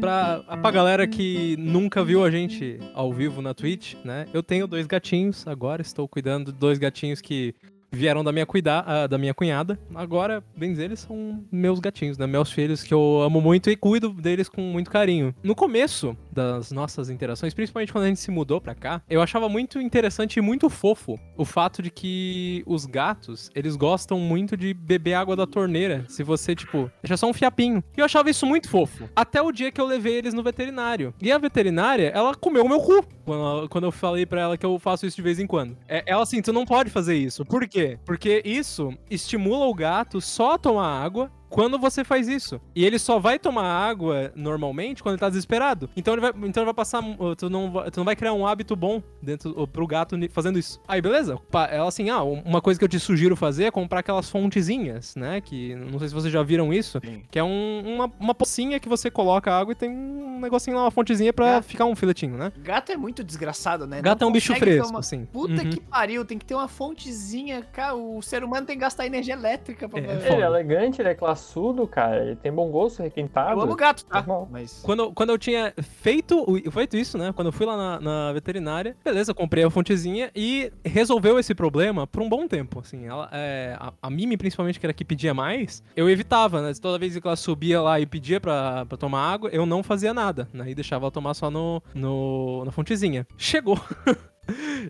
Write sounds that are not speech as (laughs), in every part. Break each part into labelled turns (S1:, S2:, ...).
S1: Pra, pra galera que nunca viu a gente ao vivo na Twitch, né? Eu tenho dois gatinhos agora, estou cuidando de dois gatinhos que vieram da minha, cuida, uh, da minha cunhada. Agora, bem dizer, eles são meus gatinhos, né? Meus filhos que eu amo muito e cuido deles com muito carinho. No começo das nossas interações, principalmente quando a gente se mudou pra cá, eu achava muito interessante e muito fofo o fato de que os gatos, eles gostam muito de beber água da torneira. Se você, tipo, deixa só um fiapinho. E eu achava isso muito fofo. Até o dia que eu levei eles no veterinário. E a veterinária, ela comeu o meu cu quando, quando eu falei pra ela que eu faço isso de vez em quando. É, ela assim, tu não pode fazer isso. Por quê? Porque isso estimula o gato só a tomar água quando você faz isso. E ele só vai tomar água normalmente quando ele tá desesperado. Então ele vai, então ele vai passar. Tu não, tu não vai criar um hábito bom dentro pro gato fazendo isso. Aí, beleza. Ela assim, ah, uma coisa que eu te sugiro fazer é comprar aquelas fontezinhas, né? Que não sei se vocês já viram isso. Sim. Que é um, uma, uma pocinha que você coloca água e tem um negocinho lá, uma fontezinha pra gato. ficar um filetinho, né?
S2: Gato é muito desgraçado, né?
S1: Gato não é um bicho fresco, uma... assim.
S2: Puta uhum. que pariu, tem que ter uma fontezinha. Cara, o ser humano tem que gastar energia elétrica pra
S3: é, Ele é elegante, ele é classudo, cara. Ele tem bom gosto, requintado.
S2: Eu amo gato, tá?
S1: Mas... Quando, quando eu tinha feito, feito isso, né? Quando eu fui lá na, na veterinária, beleza, comprei a fontezinha e resolveu esse problema por um bom tempo, assim. Ela, é, a, a Mimi, principalmente, que era que pedia mais, eu evitava, né? Toda vez que ela subia lá e pedia pra, pra tomar água, eu não fazia nada, né? E deixava ela tomar só no, no na fontezinha. Chegou. (laughs)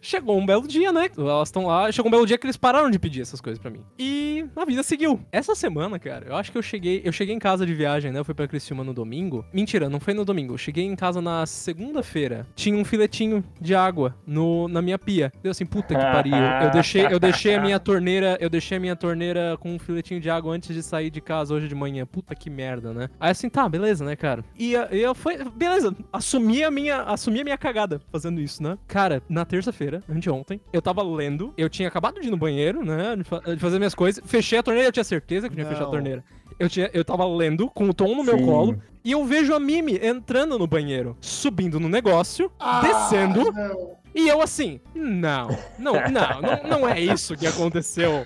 S1: Chegou um belo dia, né? Elas estão lá. Chegou um belo dia que eles pararam de pedir essas coisas para mim. E a vida seguiu. Essa semana, cara, eu acho que eu cheguei. Eu cheguei em casa de viagem, né? Eu fui pra Criciúma no domingo. Mentira, não foi no domingo. Eu cheguei em casa na segunda-feira. Tinha um filetinho de água no, na minha pia. Deu assim, puta que pariu. Eu deixei, eu deixei a minha torneira. Eu deixei a minha torneira com um filetinho de água antes de sair de casa hoje de manhã. Puta que merda, né? Aí assim, tá, beleza, né, cara? E eu fui. Beleza, assumi a minha. Assumi a minha cagada fazendo isso, né? Cara, na terça-feira, anteontem, eu tava lendo, eu tinha acabado de ir no banheiro, né, de fazer minhas coisas, fechei a torneira, eu tinha certeza que eu tinha fechado a torneira. Eu, tinha, eu tava lendo com o Tom no meu Sim. colo e eu vejo a Mimi entrando no banheiro, subindo no negócio, ah, descendo. Não. E eu assim, não, não, (laughs) não, não, não é isso que aconteceu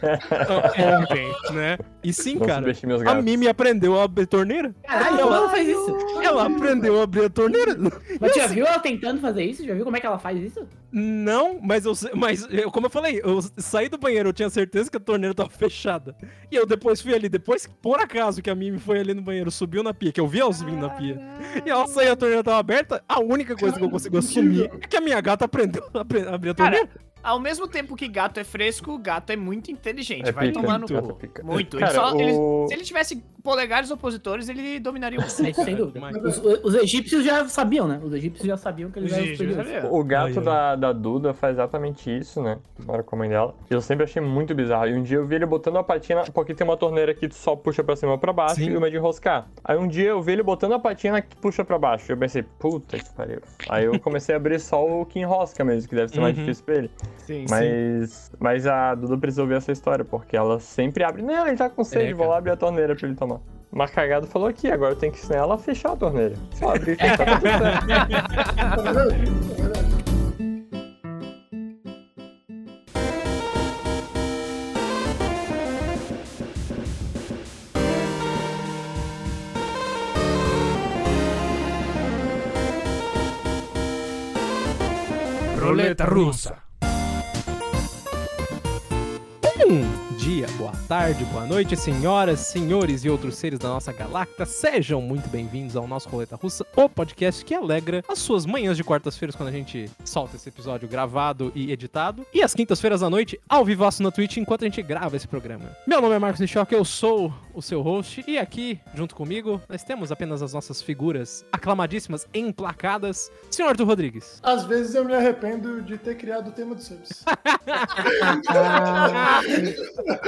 S1: ontem, (laughs) né? E sim, cara, a Mimi aprendeu a abrir a torneira.
S4: Caralho, ela, ela faz isso?
S1: Ela aprendeu a abrir a torneira.
S4: Mas já viu ela tentando fazer isso? Já viu como é que ela faz isso?
S1: Não, mas eu, mas eu, como eu falei, eu saí do banheiro, eu tinha certeza que a torneira tava fechada. E eu depois fui ali, depois, por acaso, que a Mimi foi ali no banheiro, subiu na pia, que eu vi ela subindo na pia. E ela saiu, a torneira tava aberta, a única coisa que eu consigo assumir é que a minha gata aprendeu abrir (laughs) a torneira. Cara,
S2: ao mesmo tempo que gato é fresco, gato é muito inteligente.
S3: É
S2: vai
S3: pica,
S2: tomando
S3: muito.
S2: muito. Cara, ele só, o... ele, se ele tivesse polegares opositores, ele dominaria o mundo. (laughs)
S4: Sem dúvida. Os, os, egípcios já sabiam, né? Os egípcios já sabiam que eles eram
S3: O gato da, da Duda faz exatamente isso, né? Mora com a mãe dela. Eu sempre achei muito bizarro. E um dia eu vi ele botando a patinha, porque tem uma torneira que só puxa pra cima ou pra baixo Sim. e uma de enroscar. Aí um dia eu vi ele botando a patinha que puxa pra baixo. Eu pensei, puta que pariu. Aí eu comecei a abrir só o que enrosca mesmo, que deve ser mais uhum. difícil pra ele. Sim, mas, sim. mas a Duda precisou ver essa história, porque ela sempre abre. Não, ele tá com sede, é, vou lá abrir a torneira pra ele tomar. Mas cagado falou aqui, agora eu tenho que ensinar ela a fechar a torneira. Só abrir e fechar, tá tudo certo. (laughs)
S1: Roleta russa. Hum dia, boa tarde, boa noite, senhoras, senhores e outros seres da nossa galacta. Sejam muito bem-vindos ao nosso Roleta Russa, o podcast que alegra as suas manhãs de quartas-feiras quando a gente solta esse episódio gravado e editado. E as quintas-feiras à noite, ao vivaço na Twitch, enquanto a gente grava esse programa. Meu nome é Marcos Nichoque, eu sou o seu host, e aqui, junto comigo, nós temos apenas as nossas figuras aclamadíssimas, emplacadas. Senhor Arthur Rodrigues.
S5: Às vezes eu me arrependo de ter criado o tema do subs. (laughs) (laughs)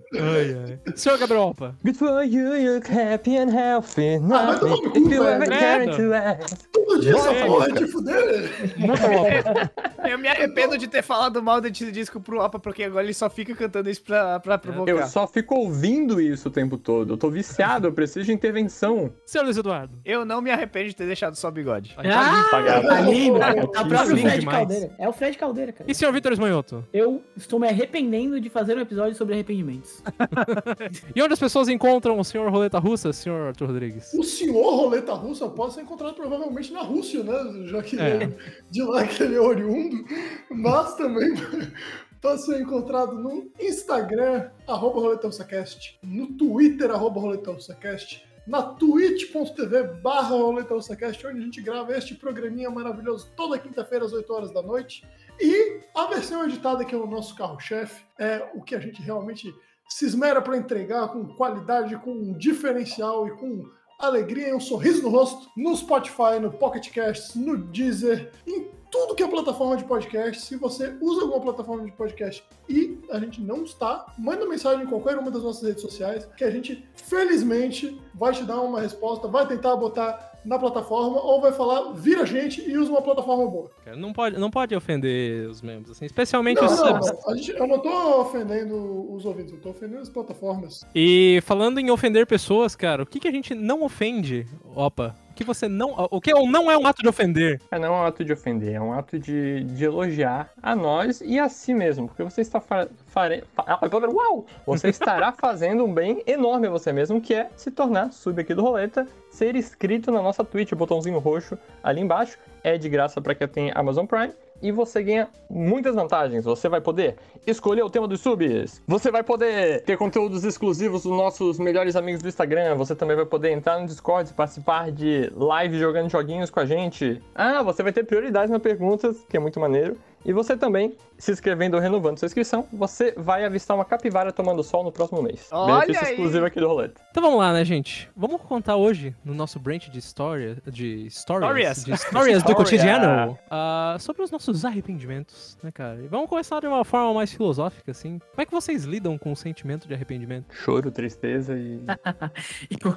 S1: Ai, ai. Senhor Gabriel Opa.
S3: Good for you, you look happy and healthy. Ah, If
S5: you ever care to ask. Todo dia essa porra de fuder. (laughs)
S2: Eu me arrependo de ter falado mal desse disco pro Opa, porque agora ele só fica cantando isso pra, pra provocar.
S3: Eu só fico ouvindo isso o tempo todo. Eu tô viciado, eu preciso de intervenção.
S1: Seu Luiz Eduardo.
S2: Eu não me arrependo de ter deixado só o bigode.
S4: Ah, tá lindo. É o
S3: Isso,
S4: próprio
S1: lindo
S4: Fred. Caldeira. É o Fred Caldeira, cara.
S1: E senhor Vitor Esmanhoto?
S4: Eu estou me arrependendo de fazer um episódio sobre arrependimentos. (laughs)
S1: E onde as pessoas encontram o senhor Roleta Russa, senhor Arthur Rodrigues?
S5: O senhor roleta russa pode ser encontrado provavelmente na Rússia, né? Já que
S1: É.
S5: ele- de lá que ele é oriundo. Mas também (laughs) pode ser encontrado no Instagram, arroba RoletaRussaCast, no Twitter, arroba RoletaRussaCast, na twitch.tv barra RoletaRussaCast, onde a gente grava este programinha maravilhoso toda quinta-feira às 8 horas da noite. E a versão editada, que é o nosso carro-chefe, é o que a gente realmente se esmera para entregar com qualidade, com um diferencial e com alegria e um sorriso no rosto no Spotify, no Pocket Casts, no Deezer, em tudo que é plataforma de podcast. Se você usa alguma plataforma de podcast e a gente não está, manda mensagem em qualquer uma das nossas redes sociais que a gente, felizmente, vai te dar uma resposta, vai tentar botar na plataforma ou vai falar, vira a gente e usa uma plataforma boa.
S1: Não pode, não pode ofender os membros, assim, especialmente
S5: Não,
S1: os
S5: não,
S1: subs.
S5: não. A gente- eu não tô ofendendo os ouvintes, eu tô ofendendo as plataformas.
S1: E falando em ofender pessoas, cara, o que, que a gente não ofende, Opa? Que você não. O que não é um ato de ofender?
S3: É, não é um ato de ofender, é um ato de, de elogiar a nós e a si mesmo, porque você está fa fare- fa- ah, Uau! Você estará (laughs) fazendo um bem enorme a você mesmo, que é se tornar sub aqui do Roleta, ser inscrito na nossa Twitch, botãozinho roxo ali embaixo, é de graça para quem tem Amazon Prime. E você ganha muitas vantagens. Você vai poder escolher o tema dos subs. Você vai poder ter conteúdos exclusivos dos nossos melhores amigos do Instagram. Você também vai poder entrar no Discord e participar de live jogando joguinhos com a gente. Ah, você vai ter prioridade nas perguntas, que é muito maneiro. E você também, se inscrevendo ou renovando sua inscrição, você vai avistar uma capivara tomando sol no próximo mês.
S2: Olha
S3: Benefício
S2: aí!
S3: exclusivo aqui do Roleta.
S1: Então vamos lá, né, gente? Vamos contar hoje, no nosso branch de história, de histórias,
S2: Histórias.
S1: de (laughs) histórias do cotidiano, ah, sobre os nossos arrependimentos, né, cara? E vamos começar de uma forma mais filosófica, assim. Como é que vocês lidam com o sentimento de arrependimento?
S3: Choro, tristeza e. (laughs)
S4: Eu,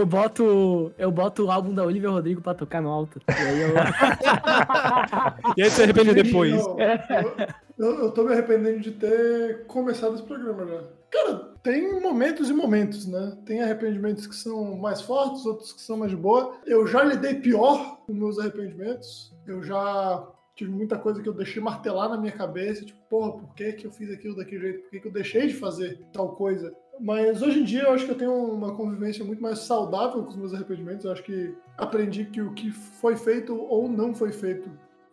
S4: eu boto eu boto o álbum da Olivia Rodrigo pra tocar no alto. E aí eu... (laughs)
S1: E aí você arrepende depois.
S5: Não, (laughs) eu, eu tô me arrependendo de ter começado esse programa já. Cara, tem momentos e momentos, né? Tem arrependimentos que são mais fortes, outros que são mais de boa. Eu já lidei pior com meus arrependimentos. Eu já tive muita coisa que eu deixei martelar na minha cabeça, tipo, porra, por que, que eu fiz aquilo daquele jeito? Por que, que eu deixei de fazer tal coisa? Mas hoje em dia eu acho que eu tenho uma convivência muito mais saudável com os meus arrependimentos. Eu acho que aprendi que o que foi feito ou não foi feito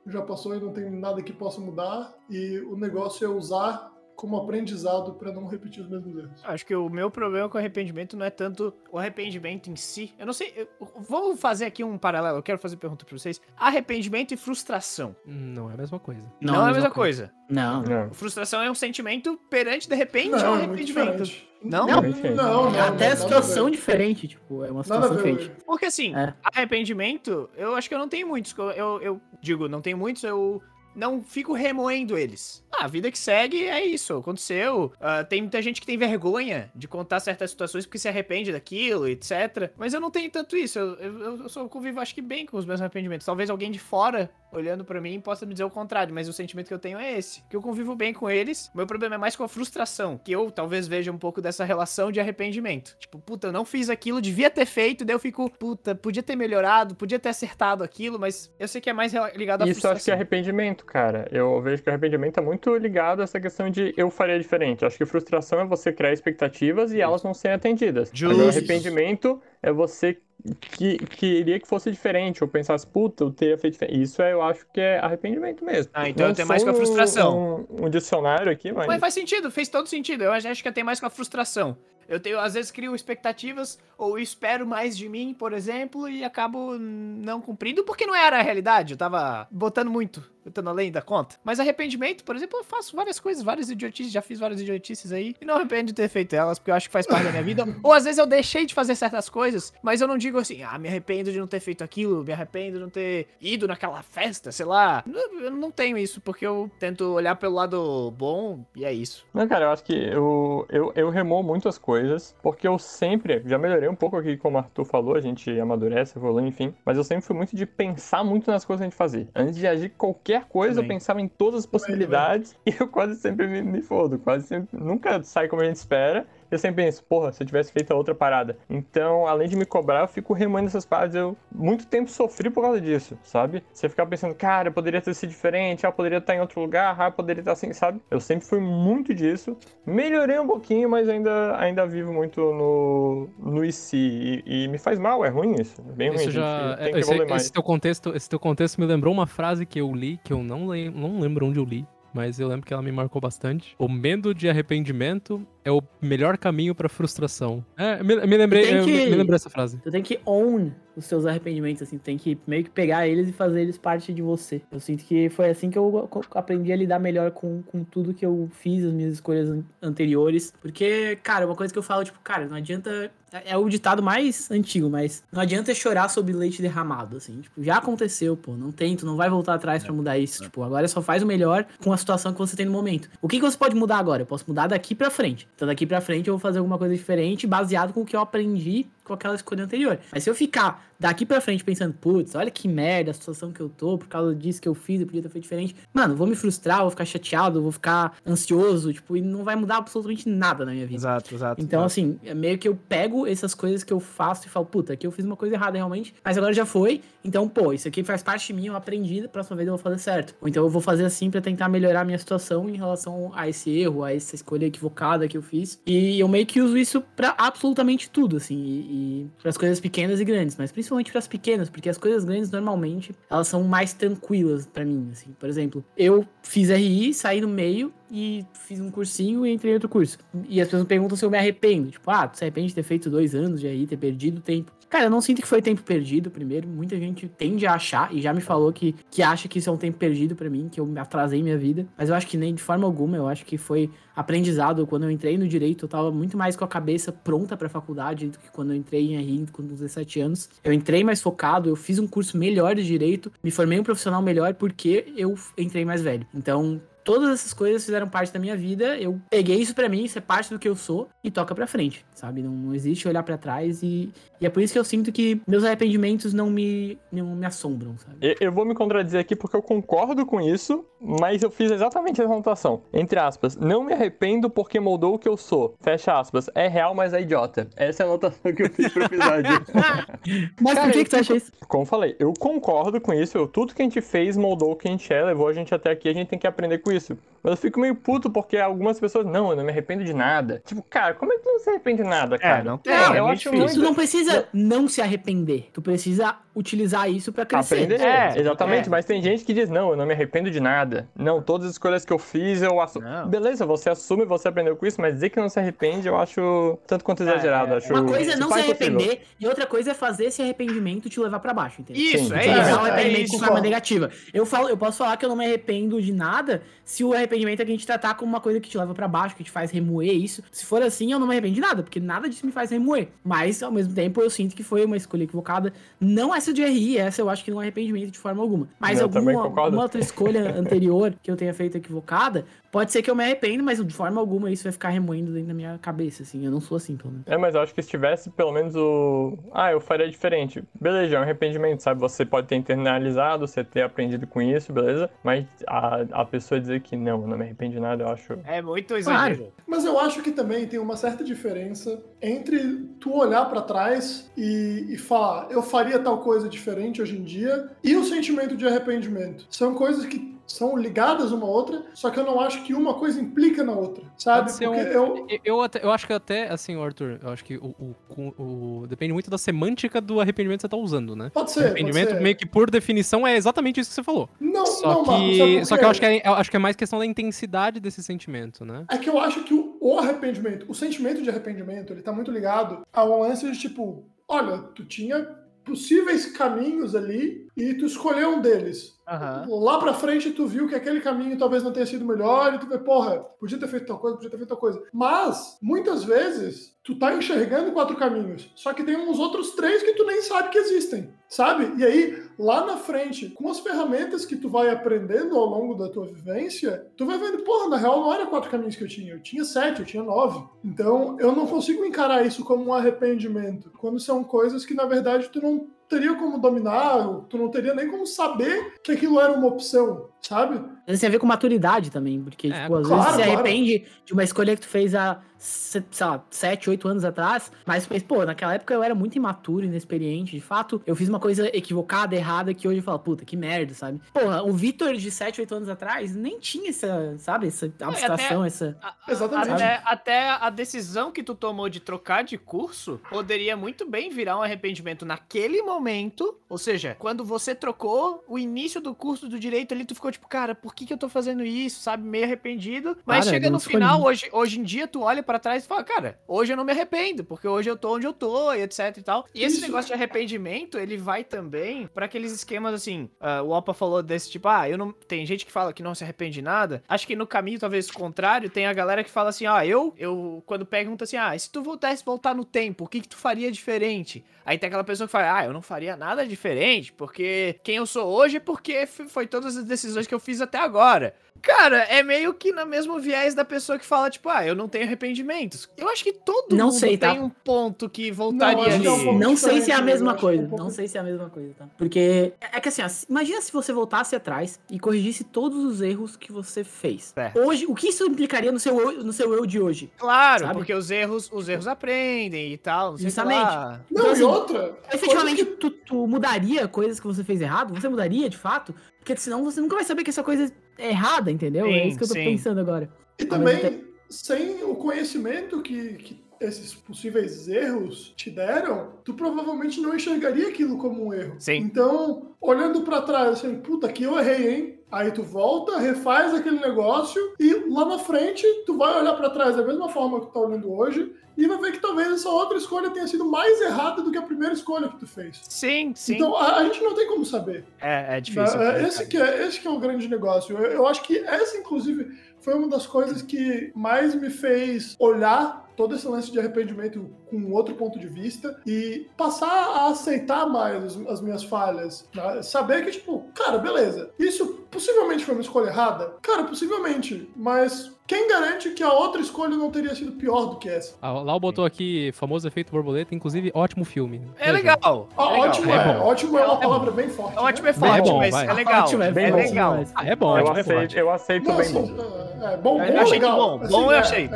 S5: já passou e não tem nada que possa mudar. E o negócio é usar como aprendizado para não repetir os mesmos erros.
S2: Acho que o meu problema com arrependimento não é tanto o arrependimento em si. Eu não sei. eu- vamos fazer aqui um paralelo. Eu quero fazer pergunta pra vocês. Arrependimento e frustração.
S1: Não é a mesma coisa.
S2: Não, é a mesma coisa.
S4: Não, não.
S3: Não.
S2: Frustração é um sentimento perante, de repente,
S5: Não,
S2: um
S5: é muito
S2: arrependimento. Não?
S4: Não,
S3: Diferente.
S5: não, não,
S4: É até situação
S5: a ver.
S4: diferente, tipo, é uma situação diferente.
S2: Porque assim,
S4: É.
S2: arrependimento, eu acho que eu não tenho muitos. Eu, eu, eu digo, não tenho muitos, eu não fico remoendo eles. Ah, a vida que segue é isso, aconteceu. Ah, tem muita gente que tem vergonha de contar certas situações porque se arrepende daquilo, etc. Mas eu não tenho tanto isso. Eu, eu, eu só convivo, acho que bem com os meus arrependimentos. Talvez alguém de fora, olhando pra mim, possa me dizer o contrário, mas o sentimento que eu tenho é esse. Que eu convivo bem com eles. O meu problema é mais com a frustração, que eu talvez veja um pouco dessa relação de arrependimento. Tipo, puta, eu não fiz aquilo, devia ter feito, daí eu fico, puta, podia ter melhorado, podia ter acertado aquilo, mas eu sei que é mais ligado à
S3: Isso
S2: frustração.
S3: acho que é arrependimento, cara. Eu vejo que o arrependimento é muito ligado a essa questão de eu faria diferente. Eu acho que frustração é você criar expectativas e elas não serem atendidas.
S2: Justo.
S3: Agora, arrependimento é você que queria que fosse diferente, ou pensasse, puta, eu teria feito diferente. Isso é, eu acho que é arrependimento mesmo.
S2: Ah, então tenho mais com a frustração.
S3: Um, um dicionário aqui, mas.
S2: Mas faz sentido, fez todo sentido. Eu acho que eu tenho mais com a frustração. Eu tenho, às vezes, crio expectativas, ou espero mais de mim, por exemplo, e acabo não cumprindo, porque não era a realidade. Eu tava botando muito, botando além da conta. Mas arrependimento, por exemplo, eu faço várias coisas, várias idiotices, já fiz várias idiotices aí, e não arrependo de ter feito elas, porque eu acho que faz parte da minha vida. (laughs) Ou às vezes eu deixei de fazer certas coisas, mas eu não digo assim, ah, me arrependo de não ter feito aquilo, me arrependo de não ter ido naquela festa, sei lá. Não- Eu não tenho isso, porque eu tento olhar pelo lado bom, e é isso.
S3: Não, cara, eu acho que eu, eu, eu remoo muitas coisas, porque eu sempre, já melhorei um pouco aqui, como o Arthur falou, a gente amadurece, evolui, enfim, mas eu sempre fui muito de pensar muito nas coisas que a gente fazia. Antes de agir qualquer coisa,
S2: Também.
S3: eu pensava em todas as possibilidades (laughs) e eu quase sempre me, me fodo. Quase sempre. Nunca sai como a gente espera. Eu sempre penso, porra, se eu tivesse feito a outra parada. Então, além de me cobrar, eu fico remoendo essas paradas. Eu muito tempo sofri por causa disso, sabe? Você ficar pensando, cara, poderia ter sido diferente, ah, poderia estar em outro lugar, ah, poderia estar assim, sabe? Eu sempre fui muito disso. Melhorei um pouquinho, mas ainda, ainda vivo muito no, no IC. E, e me faz mal, é ruim isso. É bem ruim.
S1: Isso
S3: a
S1: já,
S3: gente que
S1: esse, esse teu contexto, esse teu contexto me lembrou uma frase que eu li, que eu não, lem não lembro onde eu li, mas eu lembro que ela me marcou bastante. O medo de arrependimento é o melhor caminho pra frustração. É, me, me lembrei,
S4: que-
S1: me, me lembrei dessa frase.
S4: Tu tem que own os seus arrependimentos, assim, tu tem que meio que pegar eles e fazer eles parte de você. Eu sinto que foi assim que eu aprendi a lidar melhor com, com tudo que eu fiz, as minhas escolhas an- anteriores. Porque, cara, uma coisa que eu falo, tipo, cara, não adianta. É é o ditado mais antigo, mas não adianta chorar sobre leite derramado, assim. Tipo, já aconteceu, pô. Não tem, tu não vai voltar atrás pra mudar isso. Tipo, agora só faz o melhor com a situação que você tem no momento. O que, que você pode mudar agora? Eu posso mudar daqui pra frente. Então, daqui pra frente eu vou fazer alguma coisa diferente, baseado com o que eu aprendi com aquela escolha anterior. Mas se eu ficar daqui pra frente pensando, putz, olha que merda a situação que eu tô, por causa disso que eu fiz, eu podia ter feito diferente. Mano, vou me frustrar, vou ficar chateado, vou ficar ansioso, tipo, e não vai mudar absolutamente nada na minha vida.
S2: Exato, exato.
S4: Então,
S2: exato.
S4: assim, é meio que eu pego essas coisas que eu faço e falo, puta, aqui eu fiz uma coisa errada realmente, mas agora já foi. Então, pô, isso aqui faz parte de mim, eu aprendi, da próxima vez eu vou fazer certo. Ou então eu vou fazer assim pra tentar melhorar a minha situação em relação a esse erro, a essa escolha equivocada que eu fiz. E eu meio que uso isso pra absolutamente tudo, assim, e, e pras coisas pequenas e grandes, mas principalmente pras pequenas, porque as coisas grandes normalmente elas são mais tranquilas pra mim, assim. Por exemplo, eu fiz RI, saí no meio e fiz um cursinho e entrei em outro curso. E as pessoas perguntam se eu me arrependo. Tipo, ah, tu se arrepende de ter feito dois anos de RI, ter perdido tempo. Cara, eu não sinto que foi tempo perdido, primeiro. Muita gente tende a achar, e já me falou que, que acha que isso é um tempo perdido pra mim, que eu me atrasei minha vida. Mas eu acho que nem de forma alguma, eu acho que foi aprendizado. Quando eu entrei no direito, eu tava muito mais com a cabeça pronta pra faculdade do que quando eu entrei em RI com 17 anos. Eu entrei mais focado, eu fiz um curso melhor de direito, me formei um profissional melhor porque eu entrei mais velho. Então, todas essas coisas fizeram parte da minha vida. Eu peguei isso pra mim, isso é parte do que eu sou e toca pra frente, sabe? Não, não existe olhar pra trás e, e é por isso que eu sinto que meus arrependimentos não me, não me assombram, sabe?
S3: Eu- Eu vou me contradizer aqui porque eu concordo com isso, mas eu fiz exatamente essa anotação. Entre aspas, não me arrependo porque moldou o que eu sou. Fecha aspas, é real, mas é idiota. Essa é a anotação que eu fiz pro episódio. (laughs)
S4: Mas
S3: Cara,
S4: por que, que tu acha isso?
S3: Como eu falei, eu concordo com isso. Eu, tudo que a gente fez moldou o que a gente é, levou a gente até aqui, a gente tem que aprender com isso. Mas eu fico meio puto porque algumas pessoas, não, eu não me arrependo de nada. Tipo, cara, como é que tu não se arrepende de nada, cara?
S2: não tem,
S3: Não,
S2: é
S3: eu
S2: muito
S3: acho muito.
S4: Tu não precisa não se arrepender. Tu precisa utilizar isso pra crescer.
S3: Aprender,
S2: É,
S3: exatamente,
S2: é.
S3: mas tem gente que diz, não, eu não me arrependo de nada. Não, todas as escolhas que eu fiz, eu assumo.
S2: Não.
S3: Beleza, você assume, você aprendeu com isso, mas dizer que não se arrepende, eu acho tanto quanto exagerado.
S2: é.
S3: acho
S4: Uma coisa é não se arrepender e outra coisa é fazer esse arrependimento te levar pra baixo, entendeu?
S2: Isso,
S3: Sim,
S2: é isso.
S4: Usar o
S2: É
S4: arrependimento
S2: isso.
S4: de forma negativa. Eu, falo, eu posso falar que eu não me arrependo de nada se o arrependimento é que a gente tratar como uma coisa que te leva pra baixo, que te faz remoer isso. Se for assim, eu não me arrependo de nada, porque nada disso me faz remoer. Mas, ao mesmo tempo, eu sinto que foi uma escolha equivocada. Não essa de RI, essa eu acho que não é arrependimento de forma alguma. Mas
S3: Eu
S4: alguma, alguma outra escolha anterior que eu tenha feito equivocada, pode ser que eu me arrependo, mas de forma alguma isso vai ficar remoendo dentro da minha cabeça, assim. Eu não sou assim, pelo menos.
S3: É, mas eu acho que se tivesse pelo menos o. Ah, eu faria diferente. Beleza, é um arrependimento, sabe? Você pode ter internalizado, você ter aprendido com isso, beleza? Mas a, a pessoa dizer que não, eu não me arrependo de nada, eu acho.
S2: É muito exagero.
S5: Mas eu acho que também tem uma certa diferença entre tu olhar pra trás e, e falar, eu faria tal coisa diferente hoje em dia, e o sentimento de arrependimento. São coisas que são ligadas uma à outra, só que eu não acho que uma coisa implica na outra, sabe? Porque
S1: um-
S5: eu,
S1: Eu, até- eu acho que até, assim, Arthur, eu acho que o, o- o- o- depende muito da semântica do arrependimento que você tá usando, né?
S5: pode
S1: O
S5: ser, pode
S1: arrependimento,
S5: ser.
S1: meio que por definição, é exatamente isso que você falou.
S5: Não,
S1: Só
S5: não, Marcos,
S1: que,
S5: por
S1: só que eu acho que, é, eu acho que é mais questão da intensidade desse sentimento, né?
S5: É que eu acho que o, o arrependimento, o sentimento de arrependimento, ele tá muito ligado ao lance de tipo, olha, tu tinha possíveis caminhos ali e tu escolheu um deles.
S2: Aham.
S5: Lá pra frente tu viu que aquele caminho talvez não tenha sido melhor e tu vê, porra, podia ter feito tal coisa, podia ter feito tal coisa. Mas, muitas vezes, tu tá enxergando quatro caminhos, só que tem uns outros três que tu nem sabe que existem, sabe? E aí, lá na frente, com as ferramentas que tu vai aprendendo ao longo da tua vivência, tu vai vendo, porra, na real não era quatro caminhos que eu tinha, eu tinha sete, eu tinha nove. Então eu não consigo encarar isso como um arrependimento, quando são coisas que na verdade tu não teria como dominar, tu não teria nem como saber que aquilo era uma opção, sabe?
S4: Vezes tem a ver com maturidade também, porque,
S1: É,
S4: tipo, às
S5: claro,
S4: vezes você se
S5: claro.
S4: arrepende de uma escolha que tu fez há, se- sei lá, 7, 8 anos atrás, mas, pô, naquela época eu era muito imaturo, inexperiente, de fato, eu fiz uma coisa equivocada, errada, que hoje eu falo, puta, que merda, sabe? Porra, o Vitor de 7, 8 anos atrás nem tinha essa, sabe, essa abstração, essa...
S2: A- a-
S5: Exatamente.
S2: Até, até a decisão que tu tomou de trocar de curso poderia muito bem virar um arrependimento naquele momento. Ou seja, quando você trocou o início do curso do direito ali, tu ficou tipo, cara, por que, que eu tô fazendo isso? Sabe? Meio arrependido. Mas
S4: Cara,
S2: chega no final, hoje, hoje em dia, tu olha pra trás e fala, cara, hoje eu não me arrependo, porque hoje eu tô onde eu tô e etc e tal. E esse
S5: Isso.
S2: negócio de arrependimento, ele vai também pra aqueles esquemas assim. ah, o Opa falou desse tipo, ah, eu não. Tem gente que fala que não se arrepende de nada. Acho que no caminho, talvez contrário, tem a galera que fala assim, ah, eu, eu, quando pergunta assim, ah, e se tu voltasse voltar no tempo, o que que tu faria diferente? Aí tem aquela pessoa que fala, ah, eu não faria nada diferente, porque quem eu sou hoje é porque foi todas as decisões que eu fiz até agora. Cara, é meio que no mesmo viés da pessoa que fala, tipo, ah, eu não tenho arrependimentos. Eu acho que todo
S4: Não
S2: mundo
S4: sei, tá?
S2: tem um ponto que voltaria
S5: que é um
S2: ali.
S5: pouco
S4: Não sei se é a
S5: eu
S4: mesma
S5: que é um
S4: coisa.
S5: pouco-
S4: Não sei se é a mesma coisa, tá? Porque é que assim, ó, imagina se você voltasse atrás e corrigisse todos os erros que você fez.
S2: Certo.
S4: Hoje, o que isso implicaria no seu, eu- no seu eu de hoje?
S2: Claro,
S4: Sabe?
S2: porque os erros, os erros aprendem e tal, não que
S4: Justamente.
S2: lá.
S5: Não,
S4: Então,
S5: e
S4: assim,
S5: outra.
S4: Efetivamente,
S5: coisas
S4: tu, tu mudaria coisas que você fez errado? Você mudaria, de fato? Porque senão você nunca vai saber que essa coisa é errada, entendeu? é
S2: Sim,
S4: isso que eu tô
S2: sim.
S4: pensando agora.
S5: E também, sem o conhecimento que, que esses possíveis erros te deram, tu provavelmente não enxergaria aquilo como um erro.
S2: Sim.
S5: Então, olhando pra trás, assim, puta, aqui eu errei, hein? Aí tu volta, refaz aquele negócio e lá na frente tu vai olhar pra trás da mesma forma que tu tá olhando hoje e vai ver que talvez essa outra escolha tenha sido mais errada do que a primeira escolha que tu fez.
S2: Sim, sim.
S5: Então a, a gente não tem como saber.
S2: é, é difícil.
S5: É, esse, que é, esse que é o grande negócio. Eu, eu acho que essa, inclusive, foi uma das coisas que mais me fez olhar todo esse lance de arrependimento com outro ponto de vista e passar a aceitar mais as, as minhas falhas. né? Saber que, tipo, cara, beleza, isso possivelmente foi uma escolha errada? Cara, possivelmente, mas quem garante que a outra escolha não teria sido pior do que essa?
S1: Ah, Lau botou aqui famoso efeito borboleta, inclusive ótimo filme.
S2: É legal. É legal.
S5: ótimo
S1: É
S5: é,
S1: bom.
S5: ótimo é
S2: É
S5: uma
S2: bom.
S5: palavra bem forte.
S2: Ótimo
S5: né?
S2: é forte,
S1: bom,
S2: mas
S1: vai.
S2: é legal.
S4: Ótimo, é
S2: é
S4: bom
S2: legal.
S1: Ah, é bom,
S3: Eu
S1: ótimo é
S3: aceito, eu aceito
S5: Não,
S3: bem
S5: assim,
S3: bom.
S5: É, é, bom, bom,
S2: Eu achei
S5: legal.
S2: bom,
S5: Assim,
S2: bom eu
S5: é,
S2: achei.